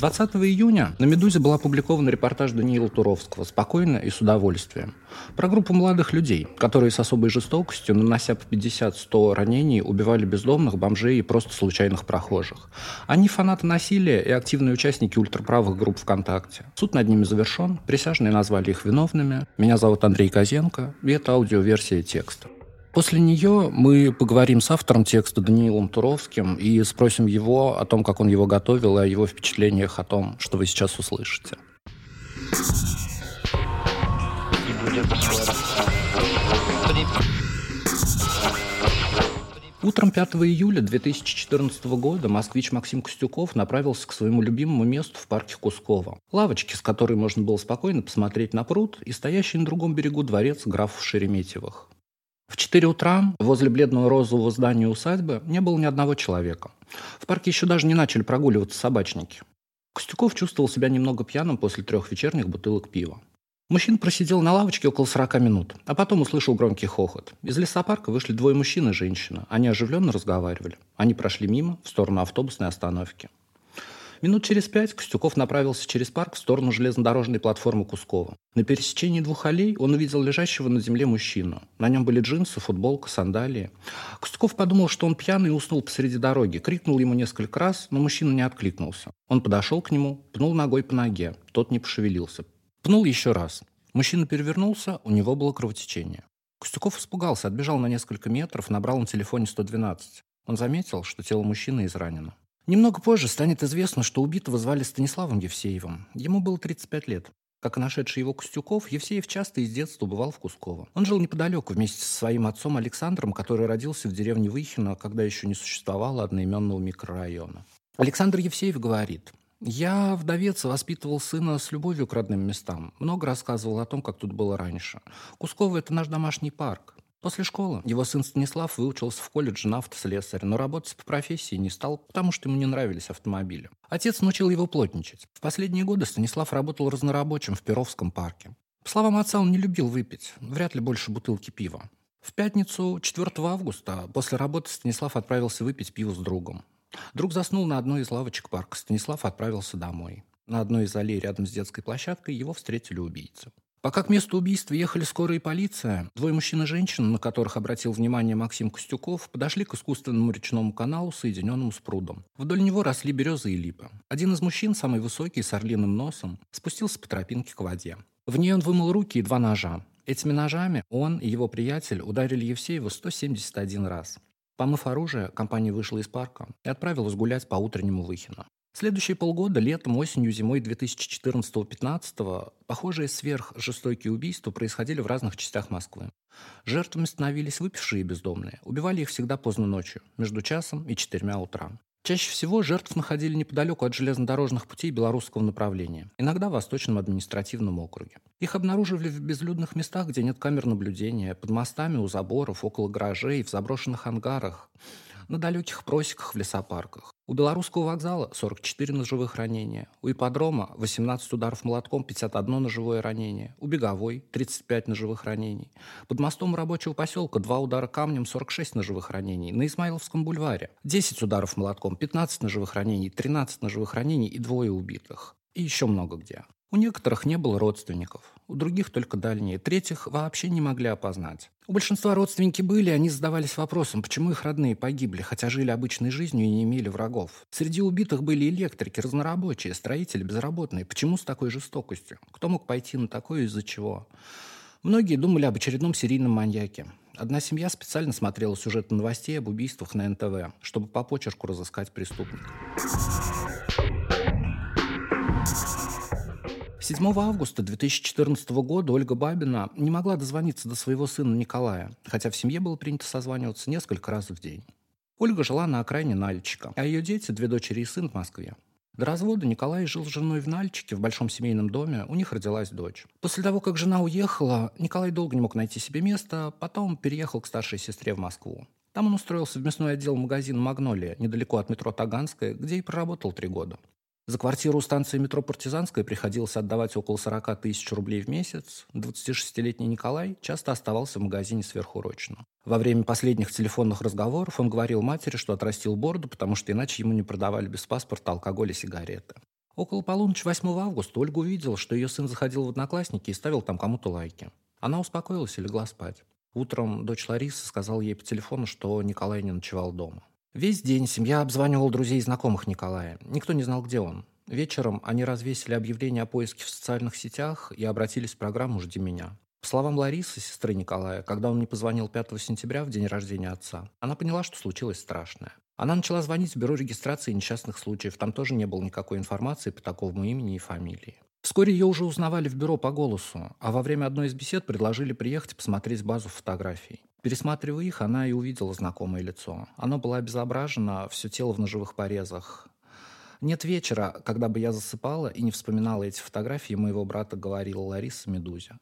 20 июня на «Медузе» был опубликован репортаж Даниила Туровского «Спокойно и с удовольствием» про группу молодых людей, которые с особой жестокостью, нанося по 50-100 ранений, убивали бездомных, бомжей и просто случайных прохожих. Они фанаты насилия и активные участники ультраправых групп ВКонтакте. Суд над ними завершен, присяжные назвали их виновными. Меня зовут Андрей Козенко, и это аудиоверсия текста. После нее мы поговорим с автором текста Даниилом Туровским и спросим его о том, как он его готовил, и о его впечатлениях о том, что вы сейчас услышите. Утром 5 июля 2014 года москвич Максим Костюков направился к своему любимому месту в парке Кусково. Лавочки, с которой можно было спокойно посмотреть на пруд, и стоящий на другом берегу дворец графов Шереметьевых. В 4 утра возле бледного розового здания усадьбы не было ни одного человека. В парке еще даже не начали прогуливаться собачники. Костюков чувствовал себя немного пьяным после трех вечерних бутылок пива. Мужчина просидел на лавочке около 40 минут, а потом услышал громкий хохот. Из лесопарка вышли двое мужчин и женщина. Они оживленно разговаривали. Они прошли мимо, в сторону автобусной остановки. Минут через пять Костюков направился через парк в сторону железнодорожной платформы Кускова. На пересечении двух аллей он увидел лежащего на земле мужчину. На нем были джинсы, футболка, сандалии. Костюков подумал, что он пьяный и уснул посреди дороги. Крикнул ему несколько раз, но мужчина не откликнулся. Он подошел к нему, пнул ногой по ноге. Тот не пошевелился. Пнул еще раз. Мужчина перевернулся, у него было кровотечение. Костюков испугался, отбежал на несколько метров, набрал на телефоне 112. Он заметил, что тело мужчины изранено. Немного позже станет известно, что убитого звали Станиславом Евсеевым. Ему было 35 лет. Как и нашедший его Костюков, Евсеев часто из детства бывал в Кусково. Он жил неподалеку вместе со своим отцом Александром, который родился в деревне Выхино, когда еще не существовало одноименного микрорайона. Александр Евсеев говорит, «Я, вдовец, воспитывал сына с любовью к родным местам. Много рассказывал о том, как тут было раньше. Кусково – это наш домашний парк. После школы его сын Станислав выучился в колледже на автослесаря, но работать по профессии не стал, потому что ему не нравились автомобили. Отец научил его плотничать. В последние годы Станислав работал разнорабочим в Перовском парке. По словам отца, он не любил выпить, вряд ли больше бутылки пива. В пятницу, 4 августа, после работы Станислав отправился выпить пиво с другом. Друг заснул на одной из лавочек парка. Станислав отправился домой. На одной из аллей рядом с детской площадкой его встретили убийцы. Пока к месту убийства ехали скорая и полиция, двое мужчин и женщина, на которых обратил внимание Максим Костюков, подошли к искусственному речному каналу, соединенному с прудом. Вдоль него росли березы и липы. Один из мужчин, самый высокий, с орлиным носом, спустился по тропинке к воде. В ней он вымыл руки и два ножа. Этими ножами он и его приятель ударили Евсеева 171 раз. Помыв оружие, компания вышла из парка и отправилась гулять по утреннему Выхину. Следующие полгода, летом, осенью, зимой 2014-2015, похожие сверхжестокие убийства происходили в разных частях Москвы. Жертвами становились выпившие бездомные. Убивали их всегда поздно ночью, между часом и четырьмя утра. Чаще всего жертв находили неподалеку от железнодорожных путей белорусского направления, иногда в Восточном административном округе. Их обнаруживали в безлюдных местах, где нет камер наблюдения, под мостами, у заборов, около гаражей, в заброшенных ангарах на далеких просеках в лесопарках. У Белорусского вокзала 44 ножевых ранения, у ипподрома 18 ударов молотком, 51 ножевое ранение, у Беговой 35 ножевых ранений. Под мостом рабочего поселка 2 удара камнем, 46 ножевых ранений. На Исмаиловском бульваре 10 ударов молотком, 15 ножевых ранений, 13 ножевых ранений и двое убитых. И еще много где. У некоторых не было родственников, у других только дальние, третьих вообще не могли опознать. У большинства родственники были, они задавались вопросом, почему их родные погибли, хотя жили обычной жизнью и не имели врагов. Среди убитых были электрики, разнорабочие, строители, безработные. Почему с такой жестокостью? Кто мог пойти на такое из-за чего? Многие думали об очередном серийном маньяке. Одна семья специально смотрела сюжеты новостей об убийствах на НТВ, чтобы по почерку разыскать преступника. 7 августа 2014 года Ольга Бабина не могла дозвониться до своего сына Николая, хотя в семье было принято созваниваться несколько раз в день. Ольга жила на окраине Нальчика, а ее дети, две дочери и сын в Москве. До развода Николай жил с женой в Нальчике, в большом семейном доме, у них родилась дочь. После того, как жена уехала, Николай долго не мог найти себе место, потом переехал к старшей сестре в Москву. Там он устроился в мясной отдел магазина «Магнолия», недалеко от метро Таганская, где и проработал три года. За квартиру у станции метро «Партизанская» приходилось отдавать около 40 тысяч рублей в месяц. 26-летний Николай часто оставался в магазине сверхурочно. Во время последних телефонных разговоров он говорил матери, что отрастил бороду, потому что иначе ему не продавали без паспорта алкоголь и сигареты. Около полуночи 8 августа Ольга увидела, что ее сын заходил в Одноклассники и ставил там кому-то лайки. Она успокоилась и легла спать. Утром дочь Ларисы сказала ей по телефону, что Николай не ночевал дома. Весь день семья обзванивала друзей и знакомых Николая. Никто не знал, где он. Вечером они развесили объявление о поиске в социальных сетях и обратились в программу «Жди меня». По словам Ларисы, сестры Николая, когда он не позвонил 5 сентября в день рождения отца, она поняла, что случилось страшное. Она начала звонить в бюро регистрации несчастных случаев. Там тоже не было никакой информации по такому имени и фамилии. Вскоре ее уже узнавали в бюро по голосу, а во время одной из бесед предложили приехать посмотреть базу фотографий. Пересматривая их, она и увидела знакомое лицо. Оно было обезображено, все тело в ножевых порезах. Нет вечера, когда бы я засыпала и не вспоминала эти фотографии моего брата, говорила Лариса Медузе.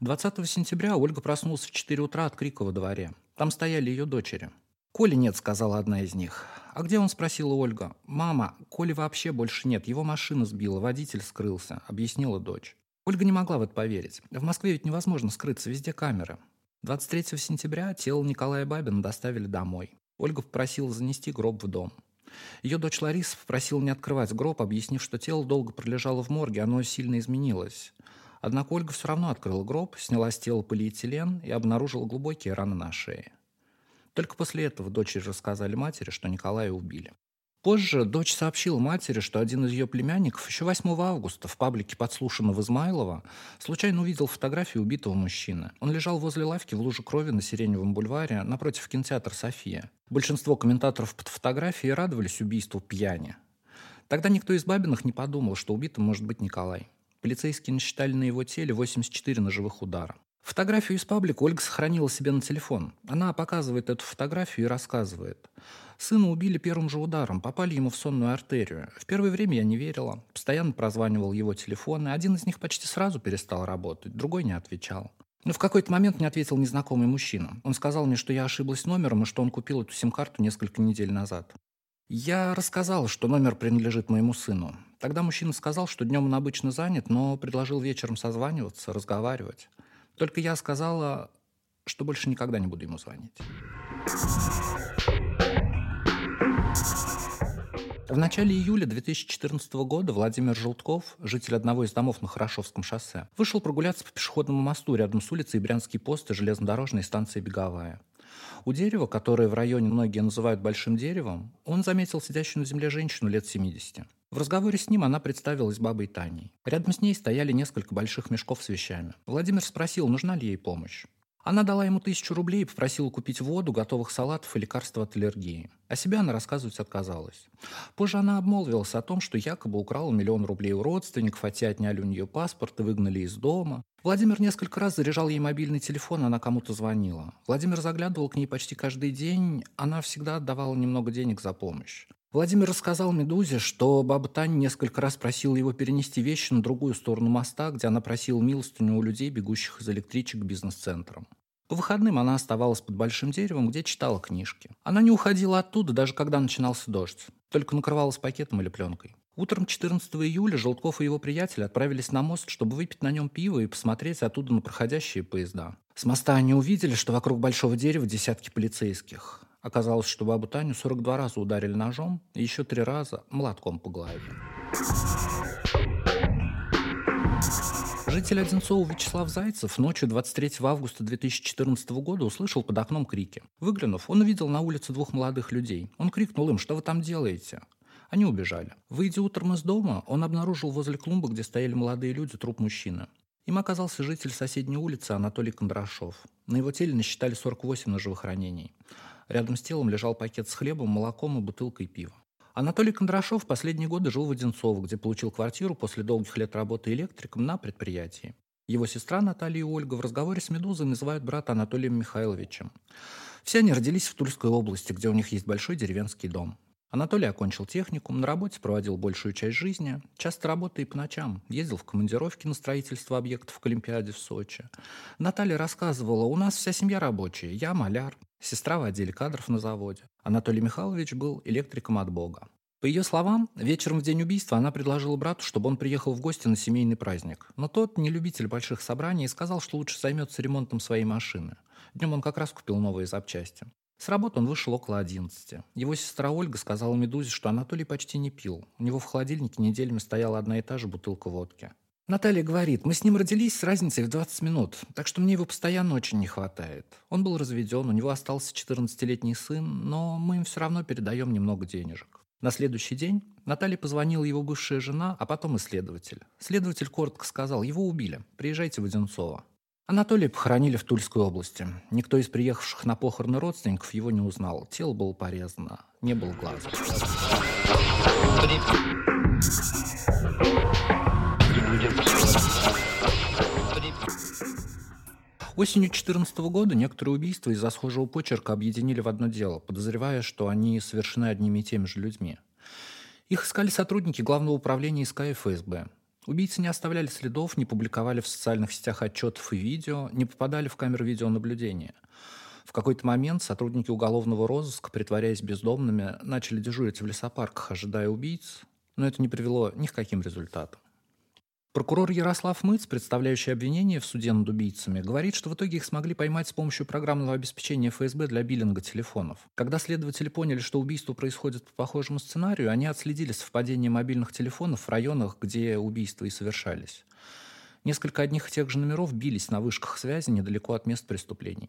20 сентября Ольга проснулась в 4 утра от крика во дворе. Там стояли ее дочери. «Коли нет», — сказала одна из них. «А где он?» — спросила Ольга. «Мама, Коли вообще больше нет. Его машина сбила, водитель скрылся», — объяснила дочь. Ольга не могла в это поверить. В Москве ведь невозможно скрыться, везде камеры. 23 сентября тело Николая Бабина доставили домой. Ольга попросила занести гроб в дом. Ее дочь Лариса попросила не открывать гроб, объяснив, что тело долго пролежало в морге, оно сильно изменилось. Однако Ольга все равно открыла гроб, сняла с тела полиэтилен и обнаружила глубокие раны на шее. Только после этого дочери рассказали матери, что Николая убили. Позже дочь сообщила матери, что один из ее племянников еще 8 августа в паблике подслушанного Измайлова случайно увидел фотографию убитого мужчины. Он лежал возле лавки в луже крови на Сиреневом бульваре напротив кинотеатра «София». Большинство комментаторов под фотографией радовались убийству пьяни. Тогда никто из Бабиных не подумал, что убитым может быть Николай. Полицейские насчитали на его теле 84 ножевых удара. Фотографию из паблика Ольга сохранила себе на телефон. Она показывает эту фотографию и рассказывает. Сына убили первым же ударом, попали ему в сонную артерию. В первое время я не верила. Постоянно прозванивал его телефон, и один из них почти сразу перестал работать, другой не отвечал. Но в какой-то момент мне ответил незнакомый мужчина. Он сказал мне, что я ошиблась номером и что он купил эту сим-карту несколько недель назад. Я рассказал, что номер принадлежит моему сыну. Тогда мужчина сказал, что днем он обычно занят, но предложил вечером созваниваться, разговаривать. Только я сказала, что больше никогда не буду ему звонить. В начале июля 2014 года Владимир Желтков, житель одного из домов на Хорошовском шоссе, вышел прогуляться по пешеходному мосту рядом с улицей Брянский пост и железнодорожной станцией Беговая. У дерева, которое в районе многие называют большим деревом, он заметил сидящую на земле женщину лет 70. В разговоре с ним она представилась бабой Таней. Рядом с ней стояли несколько больших мешков с вещами. Владимир спросил, нужна ли ей помощь. Она дала ему тысячу рублей и попросила купить воду, готовых салатов и лекарства от аллергии. О себе она рассказывать отказалась. Позже она обмолвилась о том, что якобы украла миллион рублей у родственников, а те отняли у нее паспорт и выгнали из дома. Владимир несколько раз заряжал ей мобильный телефон, она кому-то звонила. Владимир заглядывал к ней почти каждый день, она всегда отдавала немного денег за помощь. Владимир рассказал Медузе, что баба Таня несколько раз просила его перенести вещи на другую сторону моста, где она просила милостыню у людей, бегущих из электричек к бизнес-центрам. По выходным она оставалась под большим деревом, где читала книжки. Она не уходила оттуда, даже когда начинался дождь, только накрывалась пакетом или пленкой. Утром 14 июля Желтков и его приятель отправились на мост, чтобы выпить на нем пиво и посмотреть оттуда на проходящие поезда. С моста они увидели, что вокруг большого дерева десятки полицейских. Оказалось, что бабу Таню 42 раза ударили ножом и еще три раза молотком по голове. Житель Одинцова Вячеслав Зайцев ночью 23 августа 2014 года услышал под окном крики. Выглянув, он увидел на улице двух молодых людей. Он крикнул им, что вы там делаете? Они убежали. Выйдя утром из дома, он обнаружил возле клумбы, где стояли молодые люди, труп мужчины. Им оказался житель соседней улицы Анатолий Кондрашов. На его теле насчитали 48 ножевых ранений. Рядом с телом лежал пакет с хлебом, молоком и бутылкой пива. Анатолий Кондрашов последние годы жил в Одинцово, где получил квартиру после долгих лет работы электриком на предприятии. Его сестра Наталья и Ольга в разговоре с «Медузой» называют брата Анатолием Михайловичем. Все они родились в Тульской области, где у них есть большой деревенский дом. Анатолий окончил техникум, на работе проводил большую часть жизни, часто работая и по ночам, ездил в командировки на строительство объектов к Олимпиаде в Сочи. Наталья рассказывала, у нас вся семья рабочая, я маляр, сестра в отделе кадров на заводе. Анатолий Михайлович был электриком от Бога. По ее словам, вечером в день убийства она предложила брату, чтобы он приехал в гости на семейный праздник. Но тот, не любитель больших собраний, сказал, что лучше займется ремонтом своей машины. Днем он как раз купил новые запчасти. С работы он вышел около 11. Его сестра Ольга сказала Медузе, что Анатолий почти не пил. У него в холодильнике неделями стояла одна и та же бутылка водки. Наталья говорит, мы с ним родились с разницей в 20 минут, так что мне его постоянно очень не хватает. Он был разведен, у него остался 14-летний сын, но мы им все равно передаем немного денежек. На следующий день Наталье позвонила его бывшая жена, а потом исследователь. Следователь коротко сказал, его убили, приезжайте в Одинцово. Анатолия похоронили в Тульской области. Никто из приехавших на похороны родственников его не узнал. Тело было порезано, не было глаза. Осенью 2014 года некоторые убийства из-за схожего почерка объединили в одно дело, подозревая, что они совершены одними и теми же людьми. Их искали сотрудники Главного управления СК и ФСБ. Убийцы не оставляли следов, не публиковали в социальных сетях отчетов и видео, не попадали в камеры видеонаблюдения. В какой-то момент сотрудники уголовного розыска, притворяясь бездомными, начали дежурить в лесопарках, ожидая убийц, но это не привело ни к каким результатам. Прокурор Ярослав Мыц, представляющий обвинение в суде над убийцами, говорит, что в итоге их смогли поймать с помощью программного обеспечения ФСБ для биллинга телефонов. Когда следователи поняли, что убийство происходит по похожему сценарию, они отследили совпадение мобильных телефонов в районах, где убийства и совершались. Несколько одних и тех же номеров бились на вышках связи недалеко от мест преступлений.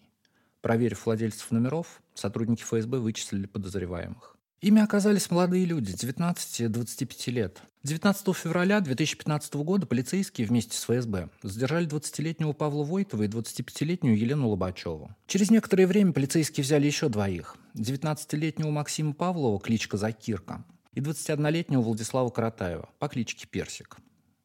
Проверив владельцев номеров, сотрудники ФСБ вычислили подозреваемых. Ими оказались молодые люди, 19-25 лет. 19 февраля 2015 года полицейские вместе с ФСБ задержали 20-летнего Павла Войтова и 25-летнюю Елену Лобачеву. Через некоторое время полицейские взяли еще двоих. 19-летнего Максима Павлова, кличка Закирка, и 21-летнего Владислава Каратаева по кличке Персик.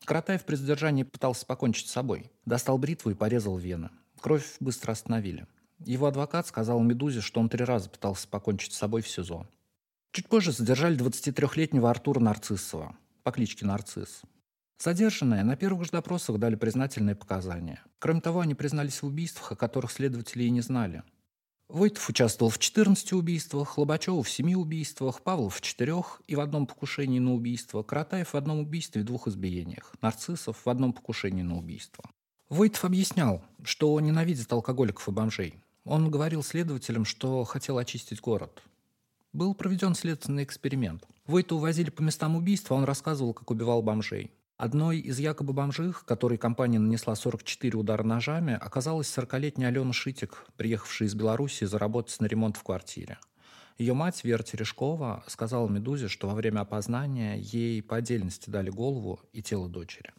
Каратаев при задержании пытался покончить с собой. Достал бритву и порезал вены. Кровь быстро остановили. Его адвокат сказал «Медузе», что он три раза пытался покончить с собой в СИЗО. Чуть позже задержали 23-летнего Артура Нарциссова по кличке Нарцисс. Задержанные на первых же допросах дали признательные показания. Кроме того, они признались в убийствах, о которых следователи и не знали. Войтов участвовал в 14 убийствах, Лобачев в 7 убийствах, Павлов в 4 и в одном покушении на убийство, Каратаев в одном убийстве и двух избиениях, Нарциссов в одном покушении на убийство. Войтов объяснял, что ненавидит алкоголиков и бомжей. Он говорил следователям, что хотел очистить город. Был проведен следственный эксперимент. Войта увозили по местам убийства, он рассказывал, как убивал бомжей. Одной из якобы бомжих, которой компания нанесла 44 удара ножами, оказалась 40-летняя Алена Шитик, приехавшая из Беларуси заработать на ремонт в квартире. Ее мать, Вера Терешкова, сказала «Медузе», что во время опознания ей по отдельности дали голову и тело дочери.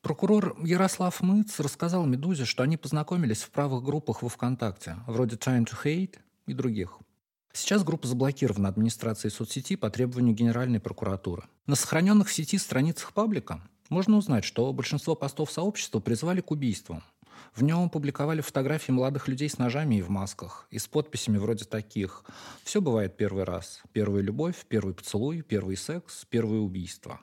Прокурор Ярослав Мыц рассказал «Медузе», что они познакомились в правых группах во ВКонтакте, вроде «Time to Hate» и других – Сейчас группа заблокирована администрацией соцсети по требованию Генеральной прокуратуры. На сохраненных в сети страницах паблика можно узнать, что большинство постов сообщества призвали к убийствам. В нем публиковали фотографии молодых людей с ножами и в масках, и с подписями вроде таких «Все бывает первый раз. Первая любовь, первый поцелуй, первый секс, первое убийство».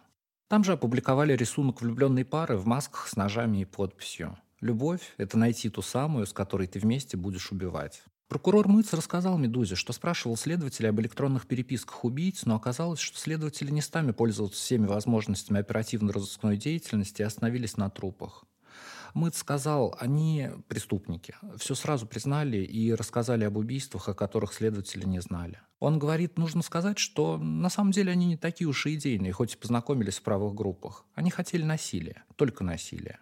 Там же опубликовали рисунок влюбленной пары в масках с ножами и подписью «Любовь – это найти ту самую, с которой ты вместе будешь убивать». Прокурор Мыц рассказал Медузе, что спрашивал следователя об электронных переписках убийц, но оказалось, что следователи не стали пользоваться всеми возможностями оперативно-розыскной деятельности и остановились на трупах. Мыц сказал, они преступники. Все сразу признали и рассказали об убийствах, о которых следователи не знали. Он говорит, нужно сказать, что на самом деле они не такие уж и идейные, хоть и познакомились в правых группах. Они хотели насилия, только насилия.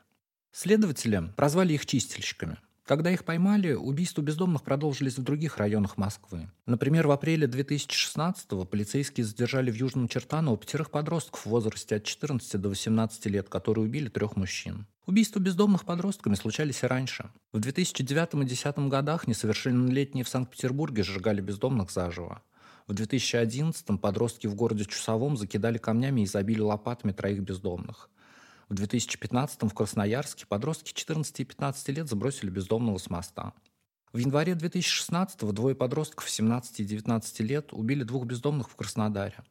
Следователи прозвали их чистильщиками. Когда их поймали, убийства бездомных продолжились в других районах Москвы. Например, в апреле 2016-го полицейские задержали в Южном Чертаново пятерых подростков в возрасте от 14 до 18 лет, которые убили трех мужчин. Убийства бездомных подростками случались и раньше. В 2009 и 2010 годах несовершеннолетние в Санкт-Петербурге сжигали бездомных заживо. В 2011 подростки в городе Чусовом закидали камнями и забили лопатами троих бездомных. В 2015 в Красноярске подростки 14 и 15 лет забросили бездомного с моста. В январе 2016 двое подростков 17 и 19 лет убили двух бездомных в Краснодаре.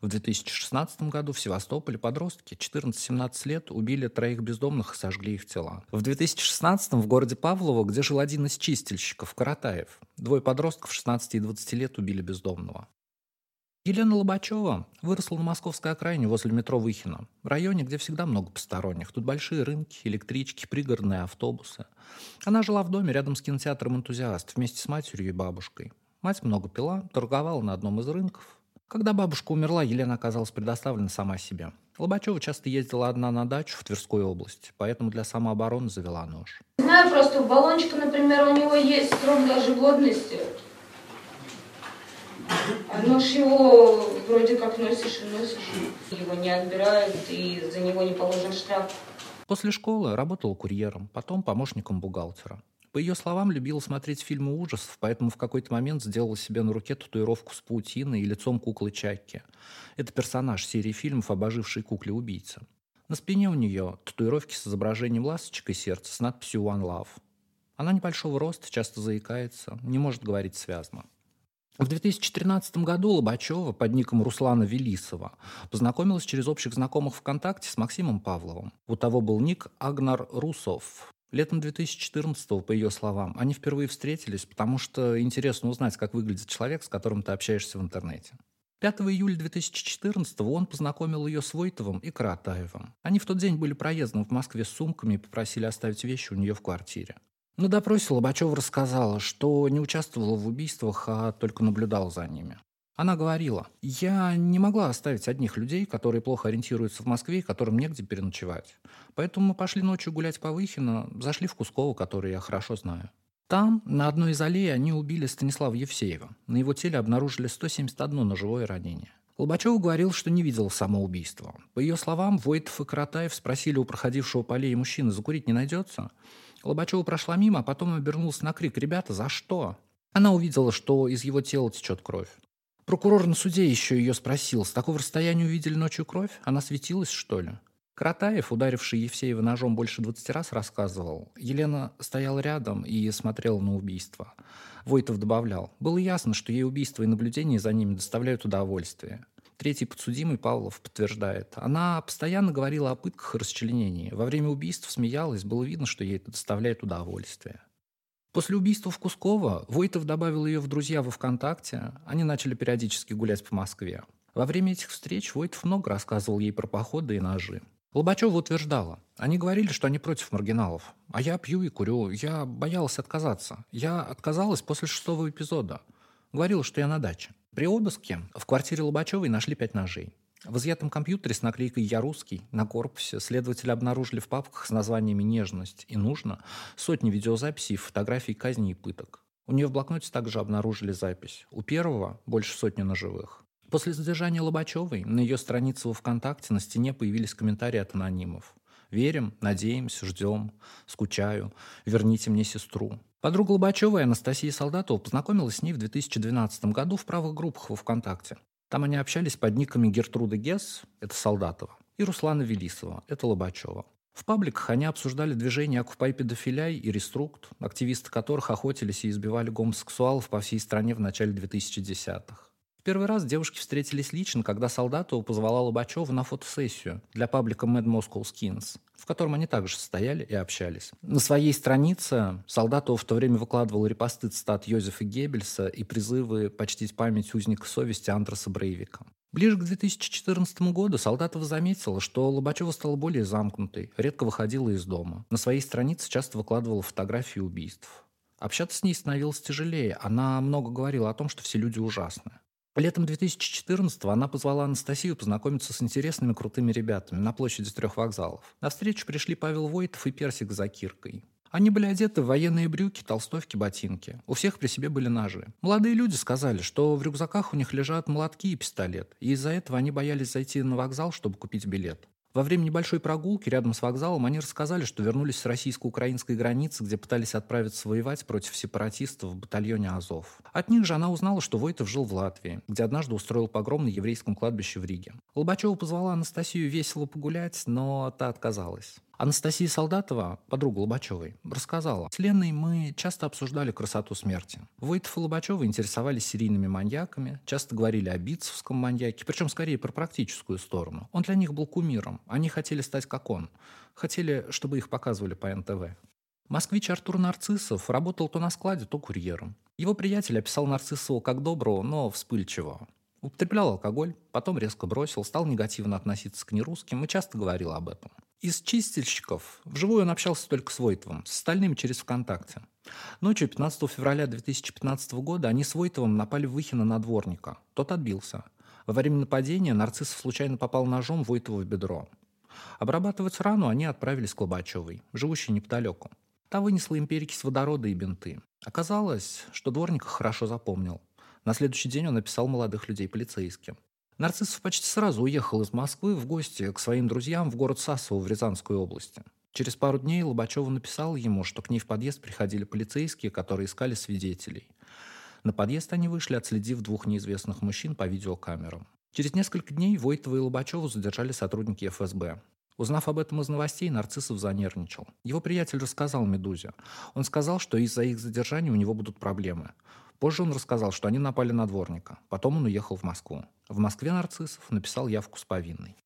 В 2016 году в Севастополе подростки 14-17 лет убили троих бездомных и сожгли их тела. В 2016 в городе Павлово, где жил один из чистильщиков, Каратаев, двое подростков 16 и 20 лет убили бездомного. Елена Лобачева выросла на московской окраине возле метро Выхино, в районе, где всегда много посторонних. Тут большие рынки, электрички, пригородные автобусы. Она жила в доме рядом с кинотеатром «Энтузиаст» вместе с матерью и бабушкой. Мать много пила, торговала на одном из рынков. Когда бабушка умерла, Елена оказалась предоставлена сама себе. Лобачева часто ездила одна на дачу в Тверской области, поэтому для самообороны завела нож. Знаю просто, у баллончика, например, у него есть срок даже годности. Нож его вроде как носишь и носишь. Его не отбирают и за него не положен штраф. После школы работала курьером, потом помощником бухгалтера. По ее словам, любила смотреть фильмы ужасов, поэтому в какой-то момент сделала себе на руке татуировку с паутиной и лицом куклы Чакки. Это персонаж серии фильмов об ожившей кукле-убийце. На спине у нее татуировки с изображением ласточек и сердца с надписью «One Love». Она небольшого роста, часто заикается, не может говорить связно. В 2013 году Лобачева под ником Руслана Велисова познакомилась через общих знакомых ВКонтакте с Максимом Павловым. У того был ник Агнар Русов. Летом 2014 по ее словам, они впервые встретились, потому что интересно узнать, как выглядит человек, с которым ты общаешься в интернете. 5 июля 2014 он познакомил ее с Войтовым и Каратаевым. Они в тот день были проездом в Москве с сумками и попросили оставить вещи у нее в квартире. На допросе Лобачева рассказала, что не участвовала в убийствах, а только наблюдала за ними. Она говорила, я не могла оставить одних людей, которые плохо ориентируются в Москве и которым негде переночевать. Поэтому мы пошли ночью гулять по Выхино, зашли в Кусково, который я хорошо знаю. Там, на одной из аллей, они убили Станислава Евсеева. На его теле обнаружили 171 ножевое ранение. Лобачев говорил, что не видел самоубийства. По ее словам, Войтов и Каратаев спросили у проходившего по аллее мужчины, закурить не найдется? Лобачева прошла мимо, а потом обернулась на крик. «Ребята, за что?» Она увидела, что из его тела течет кровь. Прокурор на суде еще ее спросил, с такого расстояния увидели ночью кровь? Она светилась, что ли? Кратаев, ударивший Евсеева ножом больше 20 раз, рассказывал. Елена стояла рядом и смотрела на убийство. Войтов добавлял. Было ясно, что ей убийство и наблюдение за ними доставляют удовольствие. Третий подсудимый Павлов подтверждает. Она постоянно говорила о пытках и расчленении. Во время убийств смеялась, было видно, что ей это доставляет удовольствие. После убийства в Кусково Войтов добавил ее в друзья во ВКонтакте. Они начали периодически гулять по Москве. Во время этих встреч Войтов много рассказывал ей про походы и ножи. Лобачева утверждала, они говорили, что они против маргиналов. А я пью и курю, я боялась отказаться. Я отказалась после шестого эпизода. Говорила, что я на даче. При обыске в квартире Лобачевой нашли пять ножей. В изъятом компьютере с наклейкой «Я русский» на корпусе следователи обнаружили в папках с названиями «Нежность» и «Нужно» сотни видеозаписей и фотографий казни и пыток. У нее в блокноте также обнаружили запись. У первого больше сотни ножевых. После задержания Лобачевой на ее странице во ВКонтакте на стене появились комментарии от анонимов. «Верим, надеемся, ждем, скучаю, верните мне сестру». Подруга Лобачевой Анастасия Солдатова познакомилась с ней в 2012 году в правых группах во ВКонтакте. Там они общались под никами Гертруда Гесс, это Солдатова, и Руслана Велисова, это Лобачева. В пабликах они обсуждали движение «Окупай педофиляй» и «Реструкт», активисты которых охотились и избивали гомосексуалов по всей стране в начале 2010-х первый раз девушки встретились лично, когда Солдатова позвала Лобачева на фотосессию для паблика Mad Moscow Skins, в котором они также состояли и общались. На своей странице Солдатова в то время выкладывал репосты цитат Йозефа Геббельса и призывы почтить память узника совести Андраса Брейвика. Ближе к 2014 году Солдатова заметила, что Лобачева стала более замкнутой, редко выходила из дома. На своей странице часто выкладывала фотографии убийств. Общаться с ней становилось тяжелее. Она много говорила о том, что все люди ужасны. Летом 2014-го она позвала Анастасию познакомиться с интересными крутыми ребятами на площади трех вокзалов. На встречу пришли Павел Войтов и Персик за Киркой. Они были одеты в военные брюки, толстовки, ботинки. У всех при себе были ножи. Молодые люди сказали, что в рюкзаках у них лежат молотки и пистолет, и из-за этого они боялись зайти на вокзал, чтобы купить билет. Во время небольшой прогулки рядом с вокзалом они рассказали, что вернулись с российско-украинской границы, где пытались отправиться воевать против сепаратистов в батальоне Азов. От них же она узнала, что Войтов жил в Латвии, где однажды устроил погром на еврейском кладбище в Риге. Лобачева позвала Анастасию весело погулять, но та отказалась. Анастасия Солдатова, подруга Лобачевой, рассказала. С Леной мы часто обсуждали красоту смерти. Войтов и Лобачева интересовались серийными маньяками, часто говорили о битцевском маньяке, причем скорее про практическую сторону. Он для них был кумиром. Они хотели стать как он. Хотели, чтобы их показывали по НТВ. Москвич Артур Нарциссов работал то на складе, то курьером. Его приятель описал Нарциссова как доброго, но вспыльчивого. Употреблял алкоголь, потом резко бросил, стал негативно относиться к нерусским и часто говорил об этом. Из чистильщиков вживую он общался только с Войтовым, с остальными через ВКонтакте. Ночью 15 февраля 2015 года они с Войтовым напали в Выхино на дворника. Тот отбился. Во время нападения Нарциссов случайно попал ножом Войтову в бедро. Обрабатывать рану они отправились к Лобачевой, живущей неподалеку. Та вынесла им перекись водорода и бинты. Оказалось, что дворник хорошо запомнил. На следующий день он написал молодых людей полицейским. Нарциссов почти сразу уехал из Москвы в гости к своим друзьям в город Сасово в Рязанской области. Через пару дней Лобачева написал ему, что к ней в подъезд приходили полицейские, которые искали свидетелей. На подъезд они вышли, отследив двух неизвестных мужчин по видеокамерам. Через несколько дней Войтова и Лобачеву задержали сотрудники ФСБ. Узнав об этом из новостей, Нарциссов занервничал. Его приятель рассказал Медузе. Он сказал, что из-за их задержания у него будут проблемы. Позже он рассказал, что они напали на дворника. Потом он уехал в Москву. В Москве Нарциссов написал явку с повинной.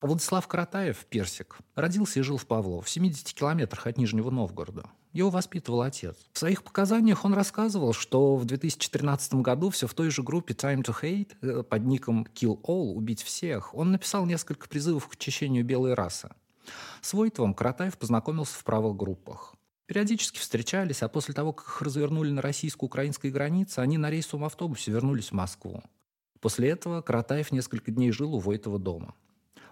Владислав Каратаев, персик, родился и жил в Павлово, в 70 километрах от Нижнего Новгорода. Его воспитывал отец. В своих показаниях он рассказывал, что в 2013 году все в той же группе Time to Hate э, под ником Kill All, убить всех, он написал несколько призывов к очищению белой расы. С Войтовым Каратаев познакомился в правых группах. Периодически встречались, а после того, как их развернули на российско-украинской границе, они на рейсовом автобусе вернулись в Москву. После этого Каратаев несколько дней жил у Войтова дома.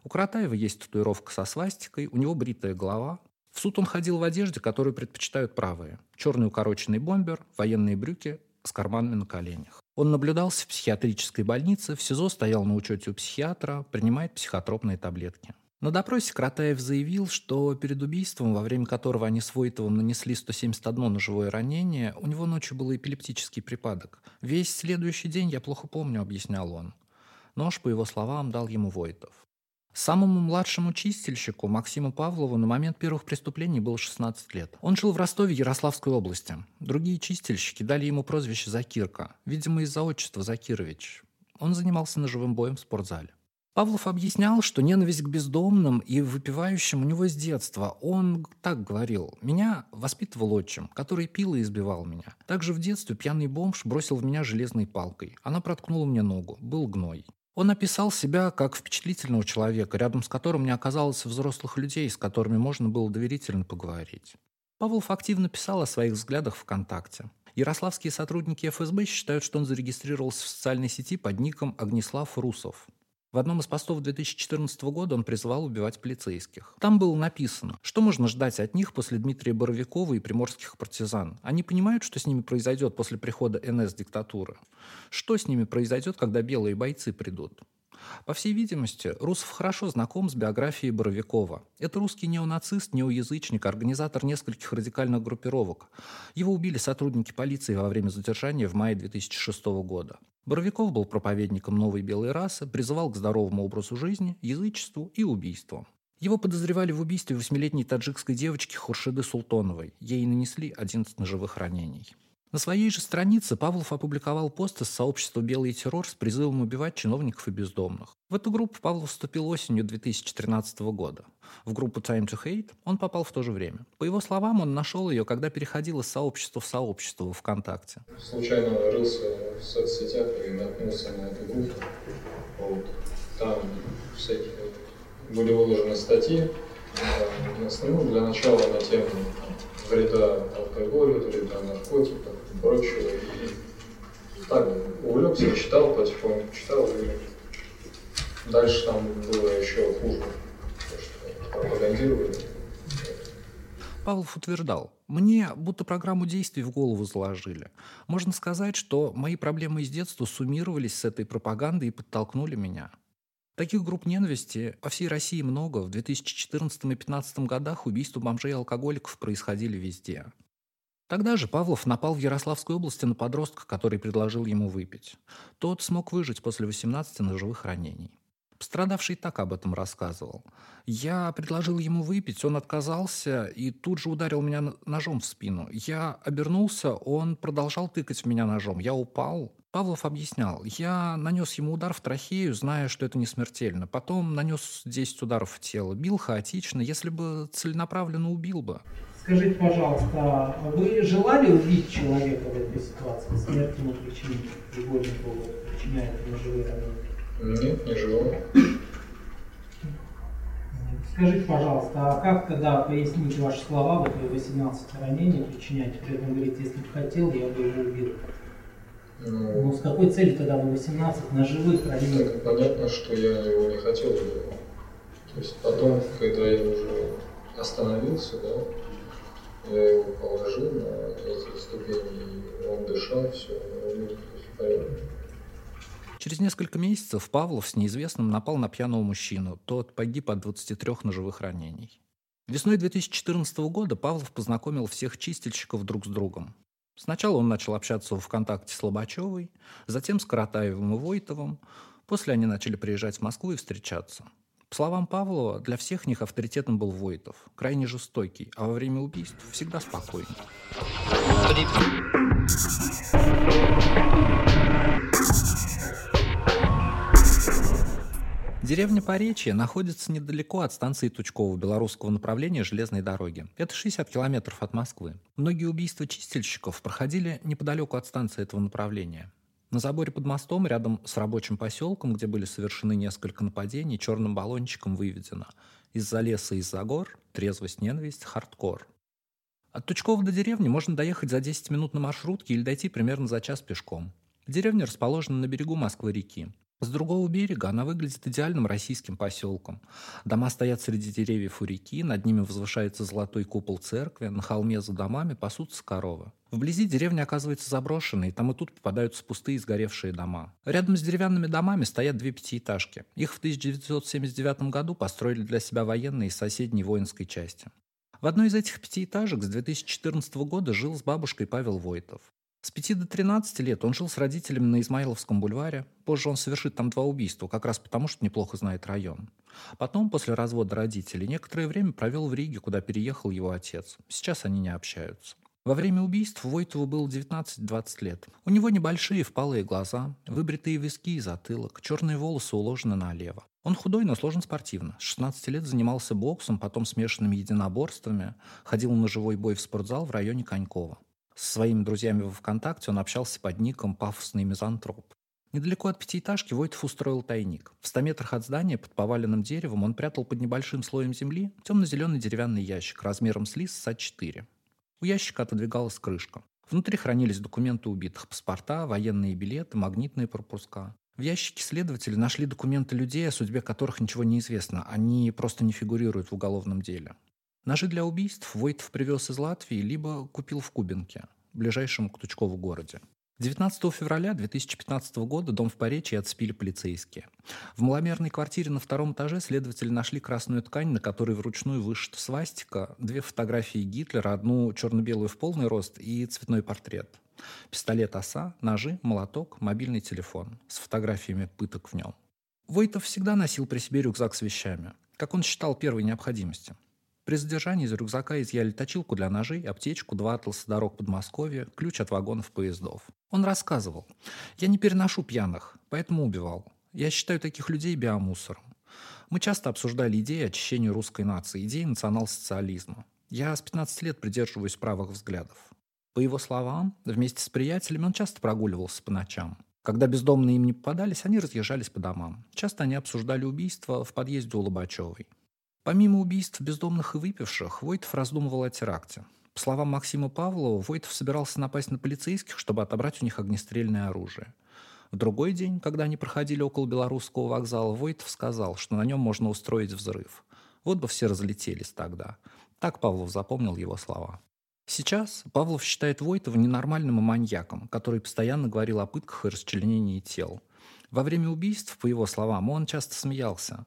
У Каратаева есть татуировка со свастикой, у него бритая голова. В суд он ходил в одежде, которую предпочитают правые. Черный укороченный бомбер, военные брюки с карманами на коленях. Он наблюдался в психиатрической больнице, в СИЗО стоял на учете у психиатра, принимает психотропные таблетки. На допросе Кратаев заявил, что перед убийством, во время которого они с Войтовым нанесли 171 ножевое ранение, у него ночью был эпилептический припадок. «Весь следующий день я плохо помню», — объяснял он. Нож, по его словам, дал ему Войтов. Самому младшему чистильщику Максиму Павлову на момент первых преступлений было 16 лет. Он жил в Ростове Ярославской области. Другие чистильщики дали ему прозвище Закирка, видимо, из-за отчества Закирович. Он занимался ножевым боем в спортзале. Павлов объяснял, что ненависть к бездомным и выпивающим у него с детства. Он так говорил. «Меня воспитывал отчим, который пил и избивал меня. Также в детстве пьяный бомж бросил в меня железной палкой. Она проткнула мне ногу. Был гной. Он описал себя как впечатлительного человека, рядом с которым не оказалось взрослых людей, с которыми можно было доверительно поговорить. Павлов активно писал о своих взглядах ВКонтакте. Ярославские сотрудники ФСБ считают, что он зарегистрировался в социальной сети под ником Огнеслав Русов. В одном из постов 2014 года он призывал убивать полицейских. Там было написано, что можно ждать от них после Дмитрия Боровикова и приморских партизан. Они понимают, что с ними произойдет после прихода НС-диктатуры. Что с ними произойдет, когда белые бойцы придут? По всей видимости, Русов хорошо знаком с биографией Боровикова. Это русский неонацист, неоязычник, организатор нескольких радикальных группировок. Его убили сотрудники полиции во время задержания в мае 2006 года. Боровиков был проповедником новой белой расы, призывал к здоровому образу жизни, язычеству и убийству. Его подозревали в убийстве восьмилетней таджикской девочки Хуршиды Султоновой. Ей нанесли 11 ножевых ранений. На своей же странице Павлов опубликовал пост из сообщества «Белый террор» с призывом убивать чиновников и бездомных. В эту группу Павлов вступил осенью 2013 года. В группу Time to Hate он попал в то же время. По его словам, он нашел ее, когда переходил из сообщества в сообщество в ВКонтакте. Случайно рылся в соцсетях и наткнулся на эту группу. Вот. Там всякие были выложены статьи, в основном для начала на тему вреда алкоголя, вреда наркотиков прочего. И так увлекся, читал потихоньку, читал, и дальше там было еще хуже, потому что пропагандировали. Павлов утверждал, мне будто программу действий в голову заложили. Можно сказать, что мои проблемы из детства суммировались с этой пропагандой и подтолкнули меня. Таких групп ненависти по всей России много. В 2014 и 2015 годах убийства бомжей и алкоголиков происходили везде. Тогда же Павлов напал в Ярославской области на подростка, который предложил ему выпить. Тот смог выжить после 18 ножевых ранений. Пострадавший так об этом рассказывал. Я предложил ему выпить, он отказался и тут же ударил меня ножом в спину. Я обернулся, он продолжал тыкать в меня ножом. Я упал, Павлов объяснял, я нанес ему удар в трахею, зная, что это не смертельно. Потом нанес 10 ударов в тело. Бил хаотично, если бы целенаправленно убил бы. Скажите, пожалуйста, а вы желали убить человека в этой ситуации? Смерть ему причинить, Игольникову причиняет ножевые ранения? Нет, не желал. Скажите, пожалуйста, а как тогда пояснить ваши слова, вот вы 18 ранений причиняете, при этом говорите, если бы хотел, я бы его убил? Ну, Ну, с какой целью тогда вы 18 ножевых ранений? так понятно, что я его не хотел убивать. То есть потом, когда я уже остановился, да, я его положил на эти ступени, он дышал, все, он порядке. Через несколько месяцев Павлов с неизвестным напал на пьяного мужчину. Тот погиб от 23 ножевых ранений. Весной 2014 года Павлов познакомил всех чистильщиков друг с другом. Сначала он начал общаться в ВКонтакте с Лобачевой, затем с Каратаевым и Войтовым. После они начали приезжать в Москву и встречаться. По словам Павлова, для всех них авторитетом был Войтов, крайне жестокий, а во время убийств всегда спокойный. Деревня Поречье находится недалеко от станции Тучково белорусского направления железной дороги. Это 60 километров от Москвы. Многие убийства чистильщиков проходили неподалеку от станции этого направления. На заборе под мостом, рядом с рабочим поселком, где были совершены несколько нападений, черным баллончиком выведено «Из-за леса, из-за гор, трезвость, ненависть, хардкор». От Тучкова до деревни можно доехать за 10 минут на маршрутке или дойти примерно за час пешком. Деревня расположена на берегу Москвы-реки. С другого берега она выглядит идеальным российским поселком. Дома стоят среди деревьев у реки, над ними возвышается золотой купол церкви, на холме за домами пасутся коровы. Вблизи деревня оказывается заброшенной, там и тут попадаются пустые сгоревшие дома. Рядом с деревянными домами стоят две пятиэтажки. Их в 1979 году построили для себя военные из соседней воинской части. В одной из этих пятиэтажек с 2014 года жил с бабушкой Павел Войтов. С 5 до 13 лет он жил с родителями на Измаиловском бульваре. Позже он совершит там два убийства, как раз потому, что неплохо знает район. Потом, после развода родителей, некоторое время провел в Риге, куда переехал его отец. Сейчас они не общаются. Во время убийств Войтову было 19-20 лет. У него небольшие впалые глаза, выбритые виски и затылок, черные волосы уложены налево. Он худой, но сложен спортивно. С 16 лет занимался боксом, потом смешанными единоборствами, ходил на живой бой в спортзал в районе Конькова. С своими друзьями во ВКонтакте он общался под ником «Пафосный мизантроп». Недалеко от пятиэтажки Войтов устроил тайник. В 100 метрах от здания под поваленным деревом он прятал под небольшим слоем земли темно-зеленый деревянный ящик размером с лист СА-4. У ящика отодвигалась крышка. Внутри хранились документы убитых, паспорта, военные билеты, магнитные пропуска. В ящике следователи нашли документы людей, о судьбе которых ничего не известно. Они просто не фигурируют в уголовном деле. Ножи для убийств Войтов привез из Латвии, либо купил в Кубинке, ближайшем к Тучкову городе. 19 февраля 2015 года дом в Поречье отспили полицейские. В маломерной квартире на втором этаже следователи нашли красную ткань, на которой вручную вышита свастика, две фотографии Гитлера, одну черно-белую в полный рост и цветной портрет. Пистолет оса, ножи, молоток, мобильный телефон с фотографиями пыток в нем. Войтов всегда носил при себе рюкзак с вещами, как он считал первой необходимости. При задержании из рюкзака изъяли точилку для ножей, аптечку, два атласа дорог Подмосковья, ключ от вагонов поездов. Он рассказывал. «Я не переношу пьяных, поэтому убивал. Я считаю таких людей биомусором. Мы часто обсуждали идеи очищения русской нации, идеи национал-социализма. Я с 15 лет придерживаюсь правых взглядов. По его словам, вместе с приятелями он часто прогуливался по ночам. Когда бездомные им не попадались, они разъезжались по домам. Часто они обсуждали убийство в подъезде у Лобачевой. Помимо убийств бездомных и выпивших, Войтов раздумывал о теракте. По словам Максима Павлова, Войтов собирался напасть на полицейских, чтобы отобрать у них огнестрельное оружие. В другой день, когда они проходили около белорусского вокзала, Войтов сказал, что на нем можно устроить взрыв. Вот бы все разлетелись тогда. Так Павлов запомнил его слова. Сейчас Павлов считает Войтова ненормальным и маньяком, который постоянно говорил о пытках и расчленении тел. Во время убийств, по его словам, он часто смеялся.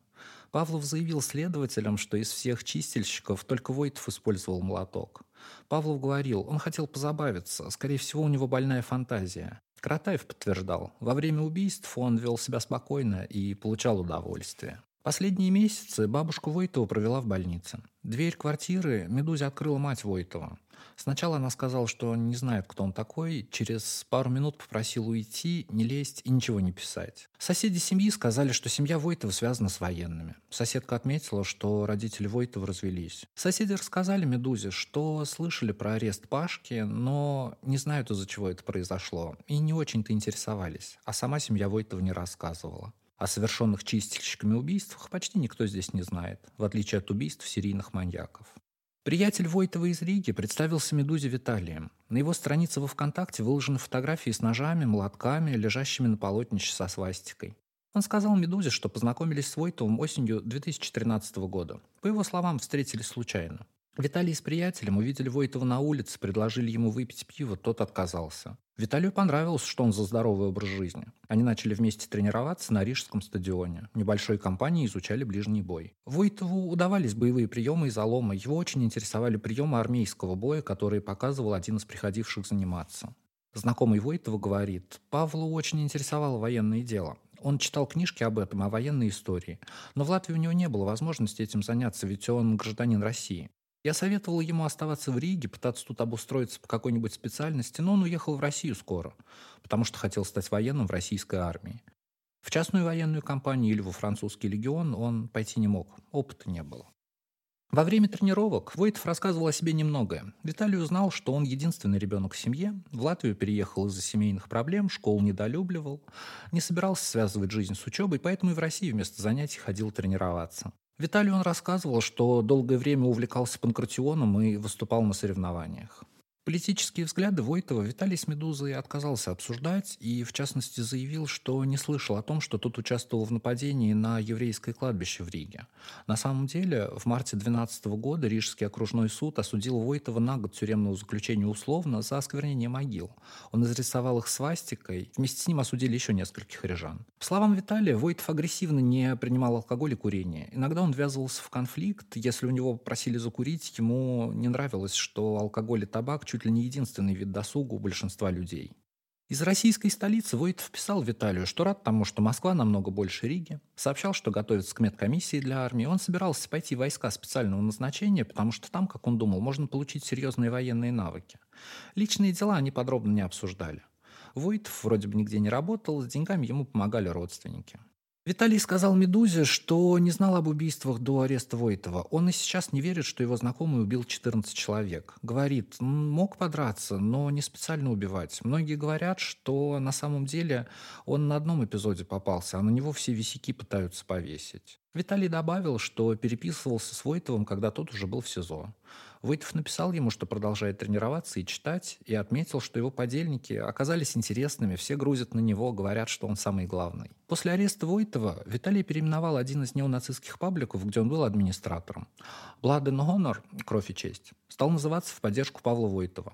Павлов заявил следователям, что из всех чистильщиков только Войтов использовал молоток. Павлов говорил, он хотел позабавиться, скорее всего, у него больная фантазия. Кратаев подтверждал, во время убийств он вел себя спокойно и получал удовольствие. Последние месяцы бабушку Войтова провела в больнице. Дверь квартиры Медузе открыла мать Войтова. Сначала она сказала, что не знает, кто он такой, через пару минут попросила уйти, не лезть и ничего не писать. Соседи семьи сказали, что семья Войтова связана с военными. Соседка отметила, что родители Войтова развелись. Соседи рассказали Медузе, что слышали про арест Пашки, но не знают, из-за чего это произошло, и не очень-то интересовались, а сама семья Войтова не рассказывала. О совершенных чистильщиками убийствах почти никто здесь не знает, в отличие от убийств серийных маньяков. Приятель Войтова из Риги представился Медузе Виталием. На его странице во ВКонтакте выложены фотографии с ножами, молотками, лежащими на полотнище со свастикой. Он сказал Медузе, что познакомились с Войтовым осенью 2013 года. По его словам, встретились случайно. Виталий с приятелем увидели Войтова на улице, предложили ему выпить пиво, тот отказался. Виталию понравилось, что он за здоровый образ жизни. Они начали вместе тренироваться на Рижском стадионе. Небольшой компанией изучали ближний бой. Войтову удавались боевые приемы и заломы. Его очень интересовали приемы армейского боя, которые показывал один из приходивших заниматься. Знакомый Войтова говорит, Павлу очень интересовало военное дело. Он читал книжки об этом, о военной истории. Но в Латвии у него не было возможности этим заняться, ведь он гражданин России. Я советовал ему оставаться в Риге, пытаться тут обустроиться по какой-нибудь специальности, но он уехал в Россию скоро, потому что хотел стать военным в российской армии. В частную военную компанию или во французский легион он пойти не мог, опыта не было. Во время тренировок Войтов рассказывал о себе немногое. Виталий узнал, что он единственный ребенок в семье, в Латвию переехал из-за семейных проблем, школу недолюбливал, не собирался связывать жизнь с учебой, поэтому и в России вместо занятий ходил тренироваться. Виталий он рассказывал, что долгое время увлекался панкратионом и выступал на соревнованиях. Политические взгляды Войтова Виталий с «Медузой» отказался обсуждать и, в частности, заявил, что не слышал о том, что тот участвовал в нападении на еврейское кладбище в Риге. На самом деле, в марте 2012 года Рижский окружной суд осудил Войтова на год тюремного заключения условно за осквернение могил. Он изрисовал их свастикой, вместе с ним осудили еще нескольких рижан. По словам Виталия, Войтов агрессивно не принимал алкоголь и курение. Иногда он ввязывался в конфликт, если у него просили закурить, ему не нравилось, что алкоголь и табак чуть ли не единственный вид досуга у большинства людей. Из российской столицы Войтов писал Виталию, что рад тому, что Москва намного больше Риги, сообщал, что готовится к медкомиссии для армии. Он собирался пойти в войска специального назначения, потому что там, как он думал, можно получить серьезные военные навыки. Личные дела они подробно не обсуждали. Войтов вроде бы нигде не работал, с деньгами ему помогали родственники. Виталий сказал «Медузе», что не знал об убийствах до ареста Войтова. Он и сейчас не верит, что его знакомый убил 14 человек. Говорит, мог подраться, но не специально убивать. Многие говорят, что на самом деле он на одном эпизоде попался, а на него все висяки пытаются повесить. Виталий добавил, что переписывался с Войтовым, когда тот уже был в СИЗО. Войтов написал ему, что продолжает тренироваться и читать, и отметил, что его подельники оказались интересными, все грузят на него, говорят, что он самый главный. После ареста Войтова Виталий переименовал один из неонацистских пабликов, где он был администратором. Blood and Honor, кровь и честь, стал называться в поддержку Павла Войтова.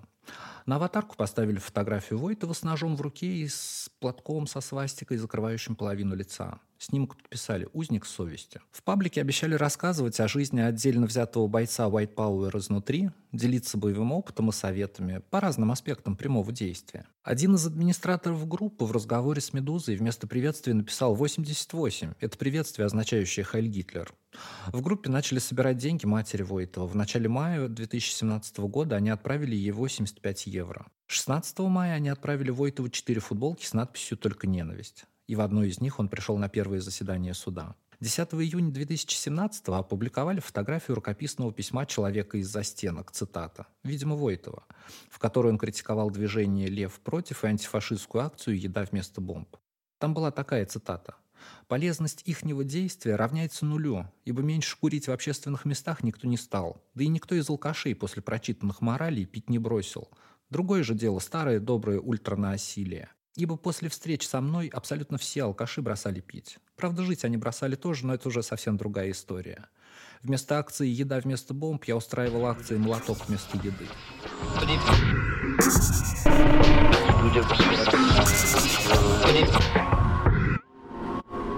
На аватарку поставили фотографию Войтова с ножом в руке и с платком со свастикой, закрывающим половину лица. Снимок подписали «Узник совести». В паблике обещали рассказывать о жизни отдельно взятого бойца White Power изнутри, делиться боевым опытом и советами по разным аспектам прямого действия. Один из администраторов группы в разговоре с «Медузой» вместо приветствия написал «88». Это приветствие, означающее «Хайль Гитлер». В группе начали собирать деньги матери Войтова. В начале мая 2017 года они отправили ей 85 евро. 16 мая они отправили Войтову 4 футболки с надписью «Только ненависть» и в одной из них он пришел на первое заседание суда. 10 июня 2017 опубликовали фотографию рукописного письма человека из-за стенок, цитата, видимо, Войтова, в которой он критиковал движение «Лев против» и антифашистскую акцию «Еда вместо бомб». Там была такая цитата. Полезность ихнего действия равняется нулю, ибо меньше курить в общественных местах никто не стал. Да и никто из алкашей после прочитанных моралей пить не бросил. Другое же дело старое доброе ультранаосилие. Ибо после встреч со мной абсолютно все алкаши бросали пить. Правда, жить они бросали тоже, но это уже совсем другая история. Вместо акции «Еда вместо бомб» я устраивал акции «Молоток вместо еды».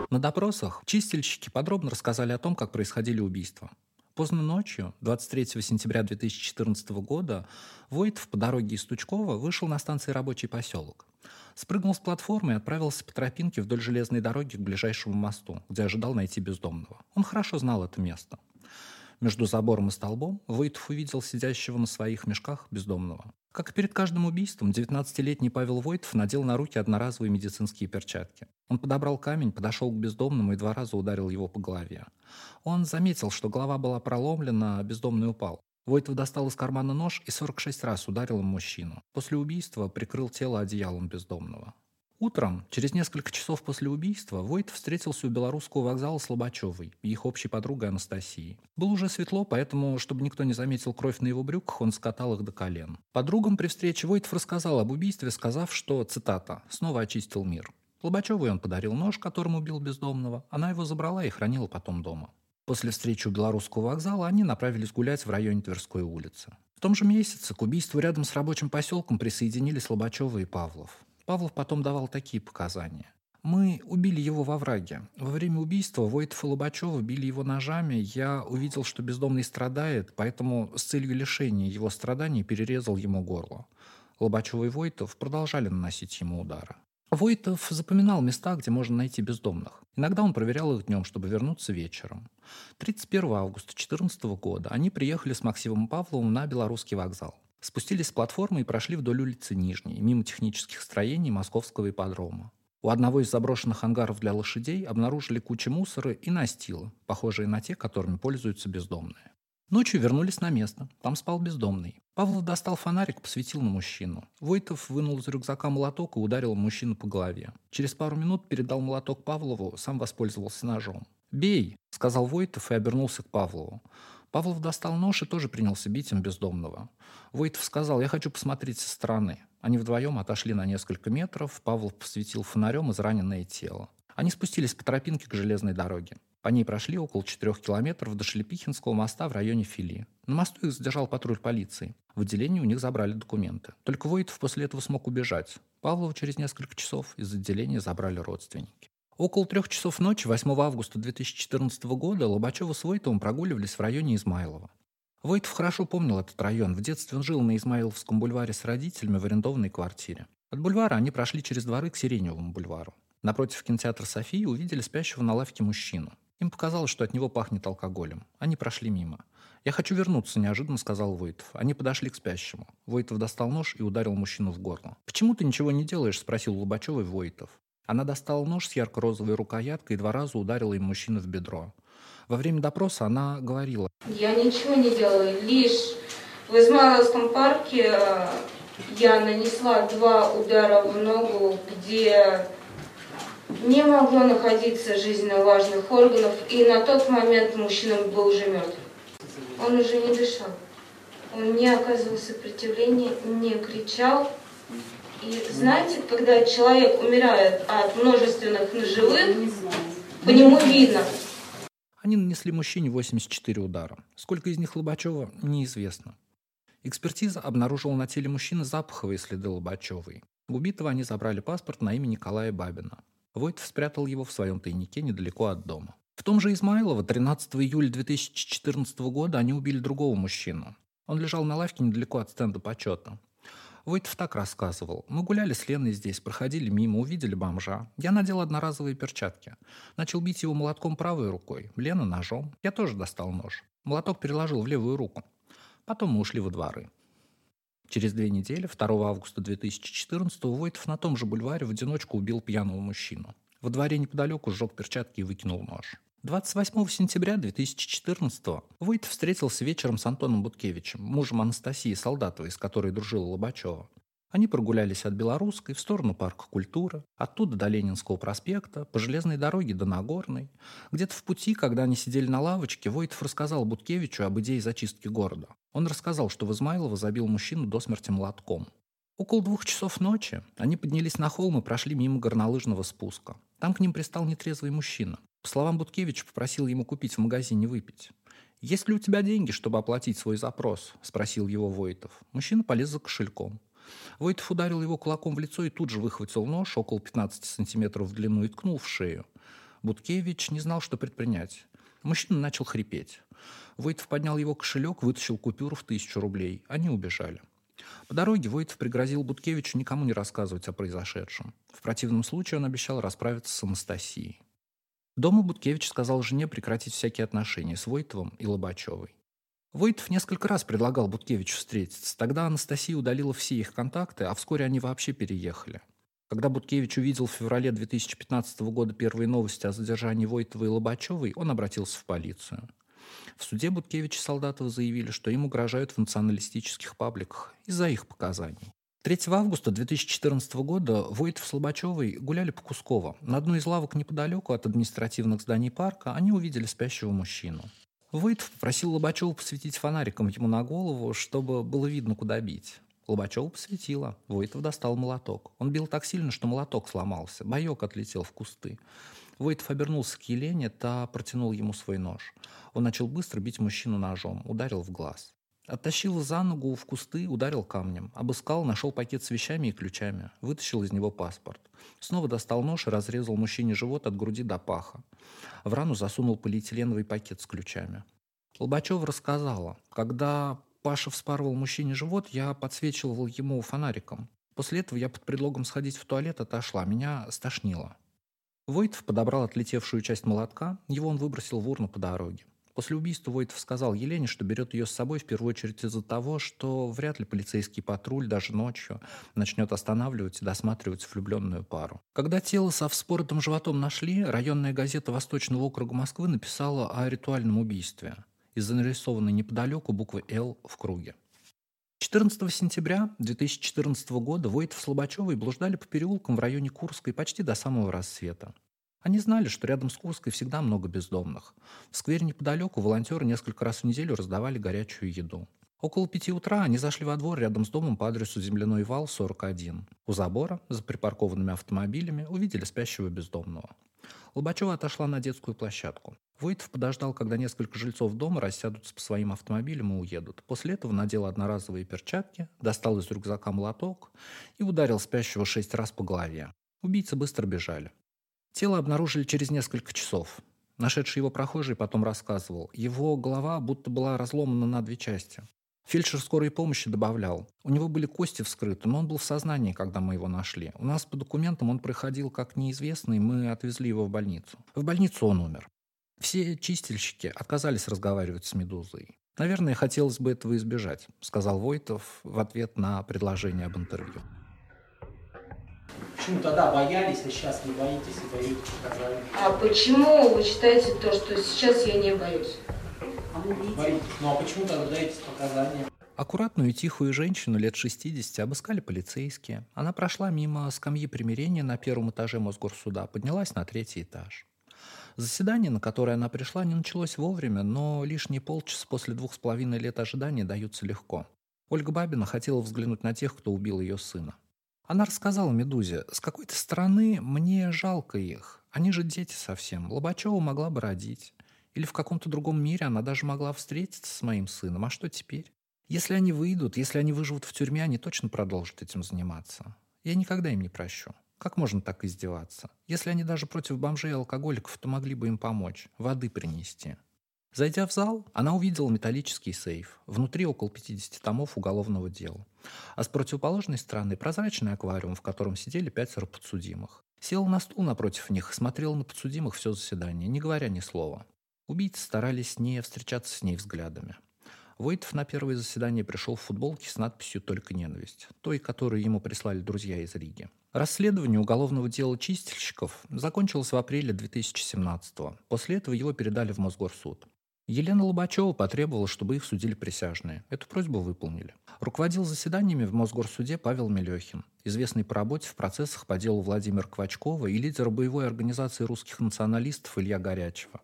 На допросах чистильщики подробно рассказали о том, как происходили убийства. Поздно ночью, 23 сентября 2014 года, Войтов по дороге из Тучкова вышел на станции «Рабочий поселок». Спрыгнул с платформы и отправился по тропинке вдоль железной дороги к ближайшему мосту, где ожидал найти бездомного. Он хорошо знал это место. Между забором и столбом Войтов увидел сидящего на своих мешках бездомного. Как и перед каждым убийством, 19-летний Павел Войтов надел на руки одноразовые медицинские перчатки. Он подобрал камень, подошел к бездомному и два раза ударил его по голове. Он заметил, что голова была проломлена, а бездомный упал. Войтов достал из кармана нож и 46 раз ударил им мужчину. После убийства прикрыл тело одеялом бездомного. Утром, через несколько часов после убийства, Войт встретился у белорусского вокзала с Лобачевой их общей подругой Анастасией. Было уже светло, поэтому, чтобы никто не заметил кровь на его брюках, он скатал их до колен. Подругам при встрече Войтов рассказал об убийстве, сказав, что, цитата, «снова очистил мир». Лобачевой он подарил нож, которым убил бездомного. Она его забрала и хранила потом дома. После встречи у белорусского вокзала они направились гулять в районе Тверской улицы. В том же месяце к убийству рядом с рабочим поселком присоединились Лобачева и Павлов. Павлов потом давал такие показания. Мы убили его во враге. Во время убийства Войтов и Лобачева били его ножами. Я увидел, что бездомный страдает, поэтому с целью лишения его страданий перерезал ему горло. Лобачева и Войтов продолжали наносить ему удары. Войтов запоминал места, где можно найти бездомных. Иногда он проверял их днем, чтобы вернуться вечером. 31 августа 2014 года они приехали с Максимом Павловым на Белорусский вокзал. Спустились с платформы и прошли вдоль улицы Нижней, мимо технических строений московского ипподрома. У одного из заброшенных ангаров для лошадей обнаружили кучу мусора и настила, похожие на те, которыми пользуются бездомные. Ночью вернулись на место. Там спал бездомный. Павлов достал фонарик, посветил на мужчину. Войтов вынул из рюкзака молоток и ударил мужчину по голове. Через пару минут передал молоток Павлову, сам воспользовался ножом. «Бей!» — сказал Войтов и обернулся к Павлову. Павлов достал нож и тоже принялся бить им бездомного. Войтов сказал, я хочу посмотреть со стороны. Они вдвоем отошли на несколько метров, Павлов посветил фонарем израненное тело. Они спустились по тропинке к железной дороге. По ней прошли около четырех километров до Шлепихинского моста в районе Фили. На мосту их задержал патруль полиции. В отделении у них забрали документы. Только Войтов после этого смог убежать. Павлова через несколько часов из отделения забрали родственники. Около трех часов ночи 8 августа 2014 года Лобачева с Войтовым прогуливались в районе Измайлова. Войтов хорошо помнил этот район. В детстве он жил на Измайловском бульваре с родителями в арендованной квартире. От бульвара они прошли через дворы к Сиреневому бульвару. Напротив кинотеатра «Софии» увидели спящего на лавке мужчину. Им показалось, что от него пахнет алкоголем. Они прошли мимо. «Я хочу вернуться», – неожиданно сказал Войтов. Они подошли к спящему. Войтов достал нож и ударил мужчину в горло. «Почему ты ничего не делаешь?» – спросил Лобачевой Войтов. Она достала нож с ярко-розовой рукояткой и два раза ударила им мужчину в бедро. Во время допроса она говорила. Я ничего не делаю, лишь в Измайловском парке э, я нанесла два удара в ногу, где не могло находиться жизненно важных органов, и на тот момент мужчина был уже мертв. Он уже не дышал. Он не оказывал сопротивления, не кричал, и знаете, когда человек умирает от множественных ножевых, по нему видно. Они нанесли мужчине 84 удара. Сколько из них Лобачева, неизвестно. Экспертиза обнаружила на теле мужчины запаховые следы Лобачевой. У убитого они забрали паспорт на имя Николая Бабина. Войтов спрятал его в своем тайнике недалеко от дома. В том же Измайлово 13 июля 2014 года они убили другого мужчину. Он лежал на лавке недалеко от стенда почета. Войтов так рассказывал. Мы гуляли с Леной здесь, проходили мимо, увидели бомжа. Я надел одноразовые перчатки. Начал бить его молотком правой рукой, Лена ножом. Я тоже достал нож. Молоток переложил в левую руку. Потом мы ушли во дворы. Через две недели, 2 августа 2014 Войтов на том же бульваре в одиночку убил пьяного мужчину. Во дворе неподалеку сжег перчатки и выкинул нож. 28 сентября 2014 Войт встретился вечером с Антоном Буткевичем, мужем Анастасии Солдатовой, с которой дружила Лобачева. Они прогулялись от Белорусской в сторону парка культуры, оттуда до Ленинского проспекта, по железной дороге до Нагорной. Где-то в пути, когда они сидели на лавочке, Войтов рассказал Буткевичу об идее зачистки города. Он рассказал, что в Измайлово забил мужчину до смерти молотком. Около двух часов ночи они поднялись на холм и прошли мимо горнолыжного спуска. Там к ним пристал нетрезвый мужчина. По словам Буткевича, попросил ему купить в магазине выпить. «Есть ли у тебя деньги, чтобы оплатить свой запрос?» – спросил его Войтов. Мужчина полез за кошельком. Войтов ударил его кулаком в лицо и тут же выхватил нож около 15 сантиметров в длину и ткнул в шею. Буткевич не знал, что предпринять. Мужчина начал хрипеть. Войтов поднял его кошелек, вытащил купюру в тысячу рублей. Они убежали. По дороге Войтов пригрозил Буткевичу никому не рассказывать о произошедшем. В противном случае он обещал расправиться с Анастасией. Дома Буткевич сказал жене прекратить всякие отношения с Войтовым и Лобачевой. Войтов несколько раз предлагал Буткевичу встретиться. Тогда Анастасия удалила все их контакты, а вскоре они вообще переехали. Когда Буткевич увидел в феврале 2015 года первые новости о задержании Войтова и Лобачевой, он обратился в полицию. В суде Буткевич и Солдатов заявили, что им угрожают в националистических пабликах из-за их показаний. 3 августа 2014 года Войтов с Лобачевой гуляли по Кусково. На одной из лавок неподалеку от административных зданий парка они увидели спящего мужчину. Войтов попросил Лобачева посветить фонариком ему на голову, чтобы было видно, куда бить. Лобачева посветила. Войтов достал молоток. Он бил так сильно, что молоток сломался. Боек отлетел в кусты. Войтов обернулся к Елене, та протянул ему свой нож. Он начал быстро бить мужчину ножом, ударил в глаз. Оттащил за ногу в кусты, ударил камнем. Обыскал, нашел пакет с вещами и ключами. Вытащил из него паспорт. Снова достал нож и разрезал мужчине живот от груди до паха. В рану засунул полиэтиленовый пакет с ключами. Лобачева рассказала, когда Паша вспарывал мужчине живот, я подсвечивал ему фонариком. После этого я под предлогом сходить в туалет отошла. Меня стошнило. Войтов подобрал отлетевшую часть молотка. Его он выбросил в урну по дороге. После убийства Войтов сказал Елене, что берет ее с собой в первую очередь из-за того, что вряд ли полицейский патруль даже ночью начнет останавливать и досматривать влюбленную пару. Когда тело со вспоротым животом нашли, районная газета Восточного округа Москвы написала о ритуальном убийстве из-за нарисованной неподалеку буквы «Л» в круге. 14 сентября 2014 года Войтов с Лобачевой блуждали по переулкам в районе Курской почти до самого рассвета. Они знали, что рядом с Курской всегда много бездомных. В сквере неподалеку волонтеры несколько раз в неделю раздавали горячую еду. Около пяти утра они зашли во двор рядом с домом по адресу Земляной вал, 41. У забора, за припаркованными автомобилями, увидели спящего бездомного. Лобачева отошла на детскую площадку. Войтов подождал, когда несколько жильцов дома рассядутся по своим автомобилям и уедут. После этого надел одноразовые перчатки, достал из рюкзака молоток и ударил спящего шесть раз по голове. Убийцы быстро бежали. Тело обнаружили через несколько часов. Нашедший его прохожий потом рассказывал. Его голова будто была разломана на две части. Фельдшер скорой помощи добавлял. У него были кости вскрыты, но он был в сознании, когда мы его нашли. У нас по документам он проходил как неизвестный, мы отвезли его в больницу. В больницу он умер. Все чистильщики отказались разговаривать с «Медузой». «Наверное, хотелось бы этого избежать», — сказал Войтов в ответ на предложение об интервью. Почему тогда боялись, а сейчас не боитесь и боитесь показаний? А почему вы считаете то, что сейчас я не боюсь? А вы боитесь? Ну а почему тогда даете показания? Аккуратную и тихую женщину лет 60 обыскали полицейские. Она прошла мимо скамьи примирения на первом этаже Мосгорсуда, поднялась на третий этаж. Заседание, на которое она пришла, не началось вовремя, но лишние полчаса после двух с половиной лет ожидания даются легко. Ольга Бабина хотела взглянуть на тех, кто убил ее сына. Она рассказала Медузе, с какой-то стороны мне жалко их. Они же дети совсем. Лобачева могла бы родить. Или в каком-то другом мире она даже могла встретиться с моим сыном. А что теперь? Если они выйдут, если они выживут в тюрьме, они точно продолжат этим заниматься. Я никогда им не прощу. Как можно так издеваться? Если они даже против бомжей и алкоголиков, то могли бы им помочь, воды принести. Зайдя в зал, она увидела металлический сейф. Внутри около 50 томов уголовного дела. А с противоположной стороны прозрачный аквариум, в котором сидели пятеро подсудимых. Села на стул напротив них, смотрела на подсудимых все заседание, не говоря ни слова. Убийцы старались не встречаться с ней взглядами. Войтов на первое заседание пришел в футболке с надписью «Только ненависть», той, которую ему прислали друзья из Риги. Расследование уголовного дела чистильщиков закончилось в апреле 2017 -го. После этого его передали в Мосгорсуд. Елена Лобачева потребовала, чтобы их судили присяжные. Эту просьбу выполнили. Руководил заседаниями в Мосгорсуде Павел Мелехин, известный по работе в процессах по делу Владимира Квачкова и лидер боевой организации русских националистов Илья Горячева.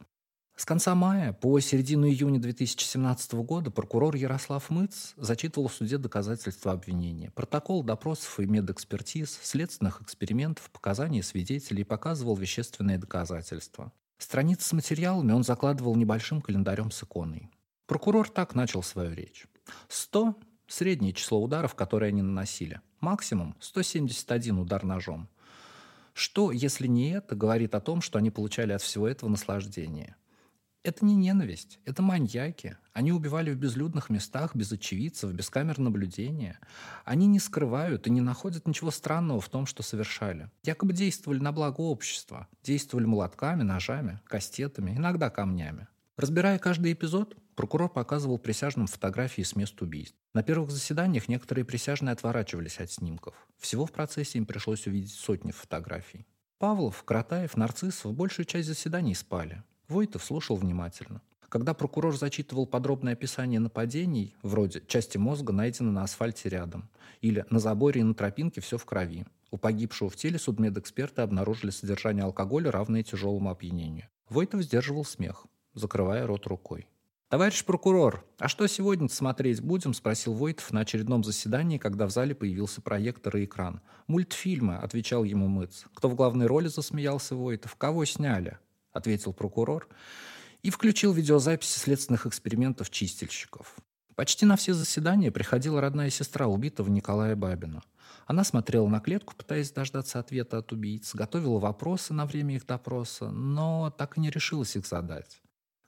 С конца мая по середину июня 2017 года прокурор Ярослав Мыц зачитывал в суде доказательства обвинения, протокол допросов и медэкспертиз, следственных экспериментов, показания свидетелей показывал вещественные доказательства. Страницы с материалами он закладывал небольшим календарем с иконой. Прокурор так начал свою речь. 100 – среднее число ударов, которые они наносили. Максимум – 171 удар ножом. Что, если не это, говорит о том, что они получали от всего этого наслаждение? Это не ненависть, это маньяки. Они убивали в безлюдных местах, без очевидцев, без камер наблюдения. Они не скрывают и не находят ничего странного в том, что совершали. Якобы действовали на благо общества. Действовали молотками, ножами, кастетами, иногда камнями. Разбирая каждый эпизод, прокурор показывал присяжным фотографии с мест убийств. На первых заседаниях некоторые присяжные отворачивались от снимков. Всего в процессе им пришлось увидеть сотни фотографий. Павлов, Кратаев, Нарциссов большую часть заседаний спали. Войтов слушал внимательно. Когда прокурор зачитывал подробное описание нападений, вроде «части мозга найдены на асфальте рядом» или «на заборе и на тропинке все в крови», у погибшего в теле судмедэксперты обнаружили содержание алкоголя, равное тяжелому опьянению. Войтов сдерживал смех, закрывая рот рукой. «Товарищ прокурор, а что сегодня смотреть будем?» – спросил Войтов на очередном заседании, когда в зале появился проектор и экран. «Мультфильмы», – отвечал ему Мыц. «Кто в главной роли?» – засмеялся Войтов. «Кого сняли?» – ответил прокурор и включил видеозаписи следственных экспериментов чистильщиков. Почти на все заседания приходила родная сестра убитого Николая Бабина. Она смотрела на клетку, пытаясь дождаться ответа от убийц, готовила вопросы на время их допроса, но так и не решилась их задать.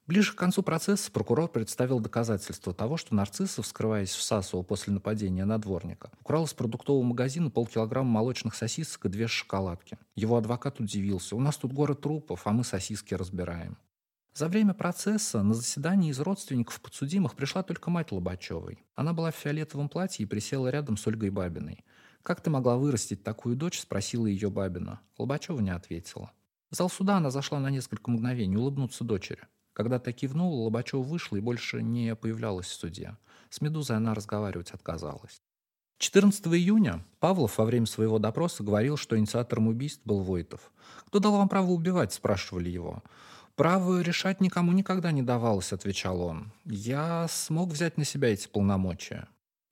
Ближе к концу процесса прокурор представил доказательства того, что Нарциссов, скрываясь в Сасово после нападения на дворника, украл из продуктового магазина полкилограмма молочных сосисок и две шоколадки. Его адвокат удивился. «У нас тут город трупов, а мы сосиски разбираем». За время процесса на заседании из родственников подсудимых пришла только мать Лобачевой. Она была в фиолетовом платье и присела рядом с Ольгой Бабиной. «Как ты могла вырастить такую дочь?» – спросила ее Бабина. Лобачева не ответила. В зал суда она зашла на несколько мгновений улыбнуться дочери. Когда та кивнула, Лобачева вышла и больше не появлялась в суде. С «Медузой» она разговаривать отказалась. 14 июня Павлов во время своего допроса говорил, что инициатором убийств был Войтов. «Кто дал вам право убивать?» – спрашивали его. «Право решать никому никогда не давалось», – отвечал он. «Я смог взять на себя эти полномочия».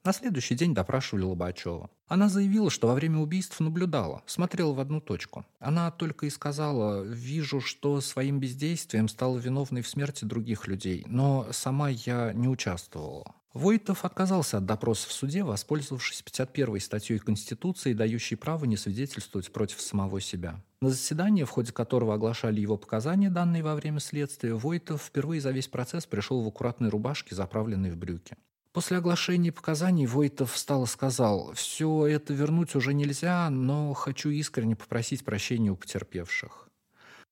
На следующий день допрашивали Лобачева. Она заявила, что во время убийств наблюдала, смотрела в одну точку. Она только и сказала, вижу, что своим бездействием стала виновной в смерти других людей, но сама я не участвовала. Войтов отказался от допроса в суде, воспользовавшись 51-й статьей Конституции, дающей право не свидетельствовать против самого себя. На заседании, в ходе которого оглашали его показания, данные во время следствия, Войтов впервые за весь процесс пришел в аккуратной рубашке, заправленной в брюки. После оглашения показаний Войтов встал и сказал, «Все это вернуть уже нельзя, но хочу искренне попросить прощения у потерпевших».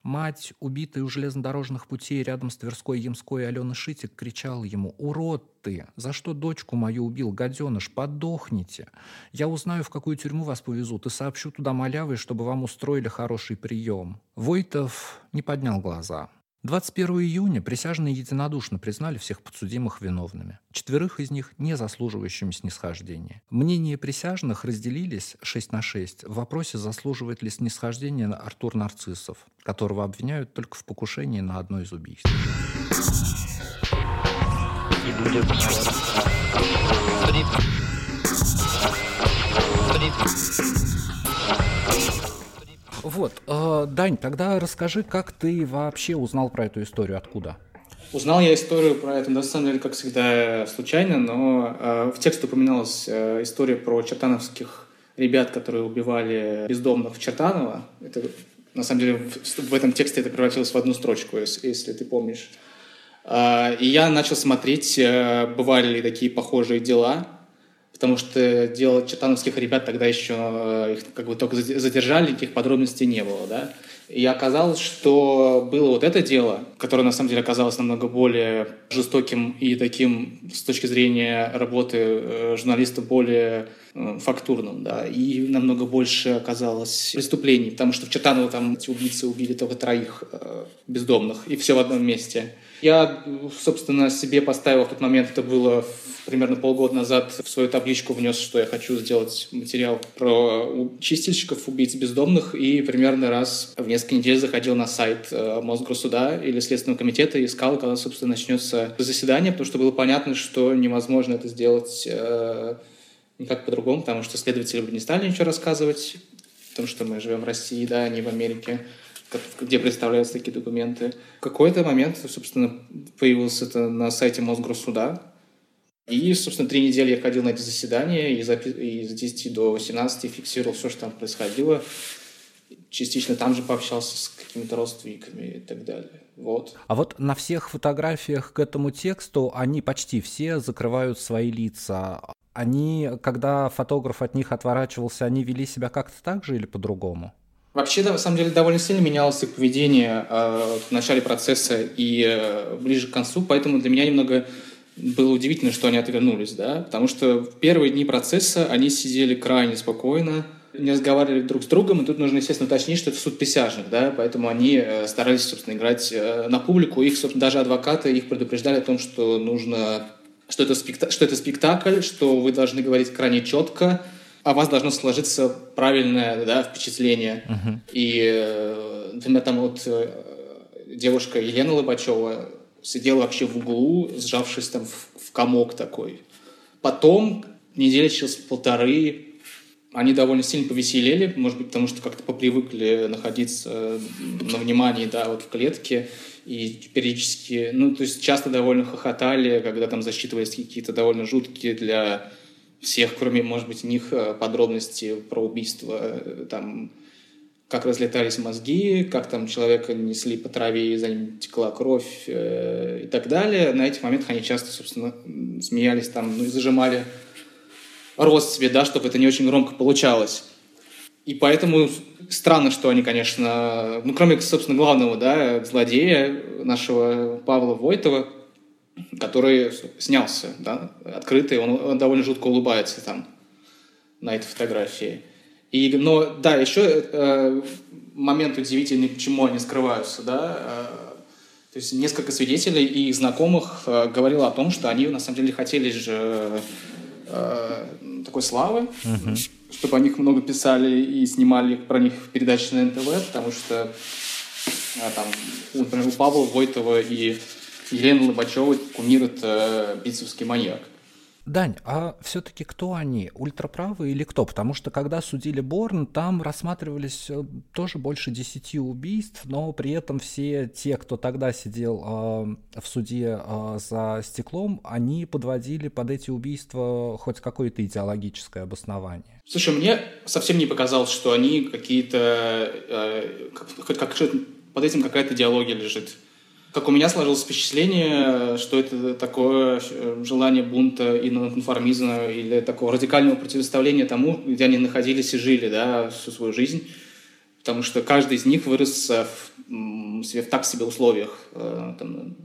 Мать, убитая у железнодорожных путей рядом с Тверской Ямской Алена Шитик, кричала ему «Урод ты! За что дочку мою убил, гаденыш? Подохните! Я узнаю, в какую тюрьму вас повезут, и сообщу туда малявой, чтобы вам устроили хороший прием». Войтов не поднял глаза. 21 июня присяжные единодушно признали всех подсудимых виновными, четверых из них не заслуживающими снисхождения. Мнения присяжных разделились 6 на 6 в вопросе, заслуживает ли снисхождения Артур Нарциссов, которого обвиняют только в покушении на одно из убийств. Вот, э, Дань, тогда расскажи, как ты вообще узнал про эту историю, откуда? Узнал я историю про это, на самом деле, как всегда, случайно, но э, в тексте упоминалась э, история про чертановских ребят, которые убивали бездомных в Чертаново. Это, на самом деле, в, в этом тексте это превратилось в одну строчку, если, если ты помнишь. Э, и я начал смотреть, э, бывали ли такие похожие дела – потому что дело чертановских ребят тогда еще э, их как бы только задержали, никаких подробностей не было, да. И оказалось, что было вот это дело, которое на самом деле оказалось намного более жестоким и таким с точки зрения работы э, журналиста более э, фактурным, да, и намного больше оказалось преступлений, потому что в Чертаново там эти убийцы убили только троих бездомных, и все в одном месте. Я, собственно, себе поставил в тот момент, это было примерно полгода назад, в свою табличку внес, что я хочу сделать материал про чистильщиков, убийц бездомных, и примерно раз в несколько недель заходил на сайт э, Мосгорсуда или Следственного комитета и искал, когда, собственно, начнется заседание, потому что было понятно, что невозможно это сделать э, никак по-другому, потому что следователи бы не стали ничего рассказывать, потому что мы живем в России, да, а не в Америке где представляются такие документы. В какой-то момент, собственно, появился это на сайте Мосгорсуда. И, собственно, три недели я ходил на эти заседания и, запи- с 10 до 18 фиксировал все, что там происходило. частично там же пообщался с какими-то родственниками и так далее. Вот. А вот на всех фотографиях к этому тексту они почти все закрывают свои лица. Они, когда фотограф от них отворачивался, они вели себя как-то так же или по-другому? Вообще, да, на самом деле, довольно сильно менялось их поведение э, в начале процесса и э, ближе к концу, поэтому для меня немного было удивительно, что они отвернулись, да, потому что в первые дни процесса они сидели крайне спокойно, не разговаривали друг с другом, и тут нужно, естественно, уточнить, что это суд присяжных, да, поэтому они э, старались, собственно, играть э, на публику, их, собственно, даже адвокаты их предупреждали о том, что нужно, что это, спекта... что это спектакль, что вы должны говорить крайне четко, а вас должно сложиться правильное да, впечатление. Uh-huh. И, э, например, там вот девушка Елена Лобачева сидела вообще в углу, сжавшись там в, в комок такой. Потом, недели через полторы, они довольно сильно повеселели, может быть, потому что как-то попривыкли находиться на внимании, да, вот в клетке, и периодически, ну, то есть часто довольно хохотали, когда там засчитывались какие-то довольно жуткие для всех, кроме, может быть, них э, подробности про убийство, э, там, как разлетались мозги, как там человека несли по траве и за ним текла кровь э, и так далее. На этих моментах они часто, собственно, смеялись там, ну, и зажимали рост себе, да, чтобы это не очень громко получалось. И поэтому странно, что они, конечно, ну, кроме, собственно, главного, да, злодея нашего Павла Войтова, который снялся, да, открытый, он, он довольно жутко улыбается там на этой фотографии. И, но, да, еще э, момент удивительный, почему они скрываются, да, э, то есть несколько свидетелей и их знакомых э, говорило о том, что они на самом деле хотели же э, такой славы, угу. чтобы о них много писали и снимали про них передачи на НТВ, потому что а, там, например, у Павла Войтова и Елены Лобачевой кумир — это битцевский маньяк. Дань, а все-таки кто они? Ультраправые или кто? Потому что когда судили Борн, там рассматривались э, тоже больше десяти убийств, но при этом все те, кто тогда сидел э, в суде э, за стеклом, они подводили под эти убийства хоть какое-то идеологическое обоснование. Слушай, мне совсем не показалось, что они какие-то... Э, как, как, под этим какая-то идеология лежит как у меня сложилось впечатление, что это такое э, желание бунта и нонконформизма или такого радикального противоставления тому, где они находились и жили да, всю свою жизнь. Потому что каждый из них вырос в, себе в так себе условиях. Э, там,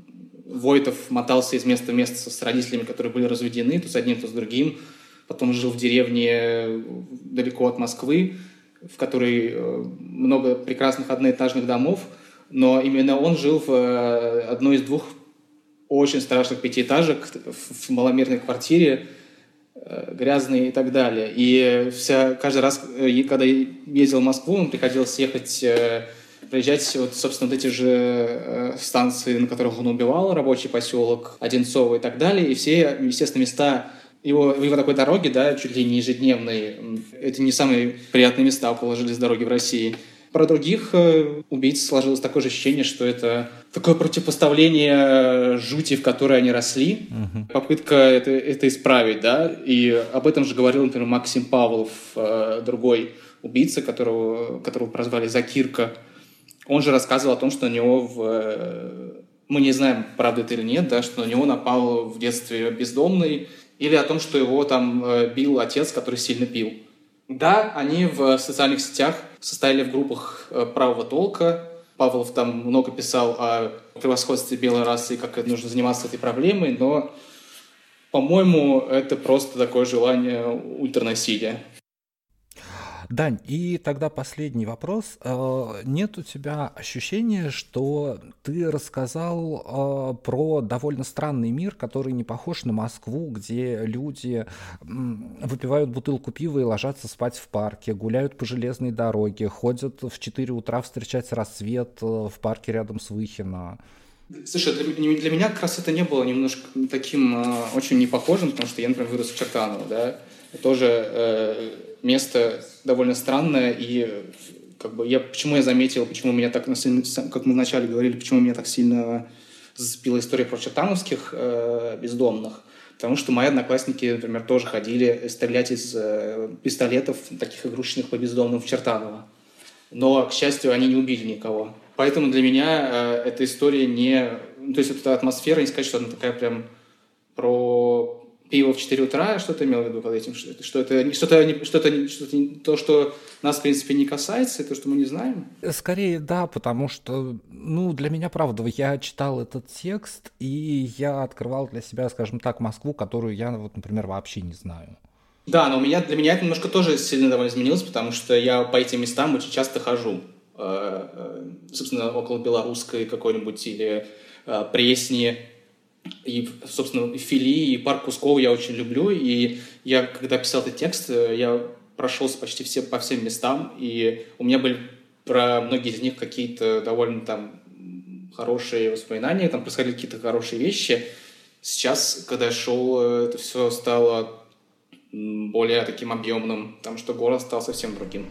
Войтов мотался из места в место с родителями, которые были разведены, то с одним, то с другим. Потом жил в деревне далеко от Москвы, в которой э, много прекрасных одноэтажных домов – но именно он жил в э, одной из двух очень страшных пятиэтажек в маломерной квартире, э, грязный и так далее. И вся, каждый раз, э, когда ездил в Москву, он приходилось ехать, приезжать вот, собственно, вот эти же станции, на которых он убивал, рабочий поселок, Одинцово и так далее. И все, естественно, места его, его такой дороги, да, чуть ли не ежедневные, это не самые приятные места около железной дороги в России – про других э, убийц сложилось такое же ощущение, что это такое противопоставление жути, в которой они росли. Угу. Попытка это, это исправить, да. И об этом же говорил, например, Максим Павлов, э, другой убийца, которого, которого прозвали Закирка. Он же рассказывал о том, что на него в... Э, мы не знаем, правда это или нет, да, что на него напал в детстве бездомный, или о том, что его там бил отец, который сильно пил. Да, они в социальных сетях состояли в группах э, правого толка. Павлов там много писал о превосходстве белой расы и как нужно заниматься этой проблемой, но, по-моему, это просто такое желание ультранасилия. Дань, и тогда последний вопрос. Э, нет у тебя ощущения, что ты рассказал э, про довольно странный мир, который не похож на Москву, где люди выпивают бутылку пива и ложатся спать в парке, гуляют по железной дороге, ходят в 4 утра встречать рассвет э, в парке рядом с Выхино? Слушай, для, для меня как раз это не было немножко таким э, очень непохожим, потому что я, например, вырос в Чертаново, да, тоже э, место довольно странное, и как бы я, почему я заметил, почему меня так, как мы вначале говорили, почему меня так сильно зацепила история про чертановских э, бездомных, потому что мои одноклассники, например, тоже ходили стрелять из э, пистолетов, таких игрушечных по бездомным в Чертаново. но, к счастью, они не убили никого. Поэтому для меня э, эта история не... То есть эта атмосфера, не сказать, что она такая прям про пиво в 4 утра, что ты имел в виду под этим? Что, что это что-то, что-то, что-то, то, что нас, в принципе, не касается, то, что мы не знаем? Скорее, да, потому что, ну, для меня, правда, я читал этот текст, и я открывал для себя, скажем так, Москву, которую я, вот, например, вообще не знаю. Да, но у меня, для меня это немножко тоже сильно довольно изменилось, потому что я по этим местам очень часто хожу. Э, э, собственно, около белорусской какой-нибудь или э, Пресни, и, собственно, и Фили, и парк Кускова я очень люблю. И я, когда писал этот текст, я прошелся почти все, по всем местам, и у меня были про многие из них какие-то довольно там хорошие воспоминания, там происходили какие-то хорошие вещи. Сейчас, когда я шел, это все стало более таким объемным, потому что город стал совсем другим.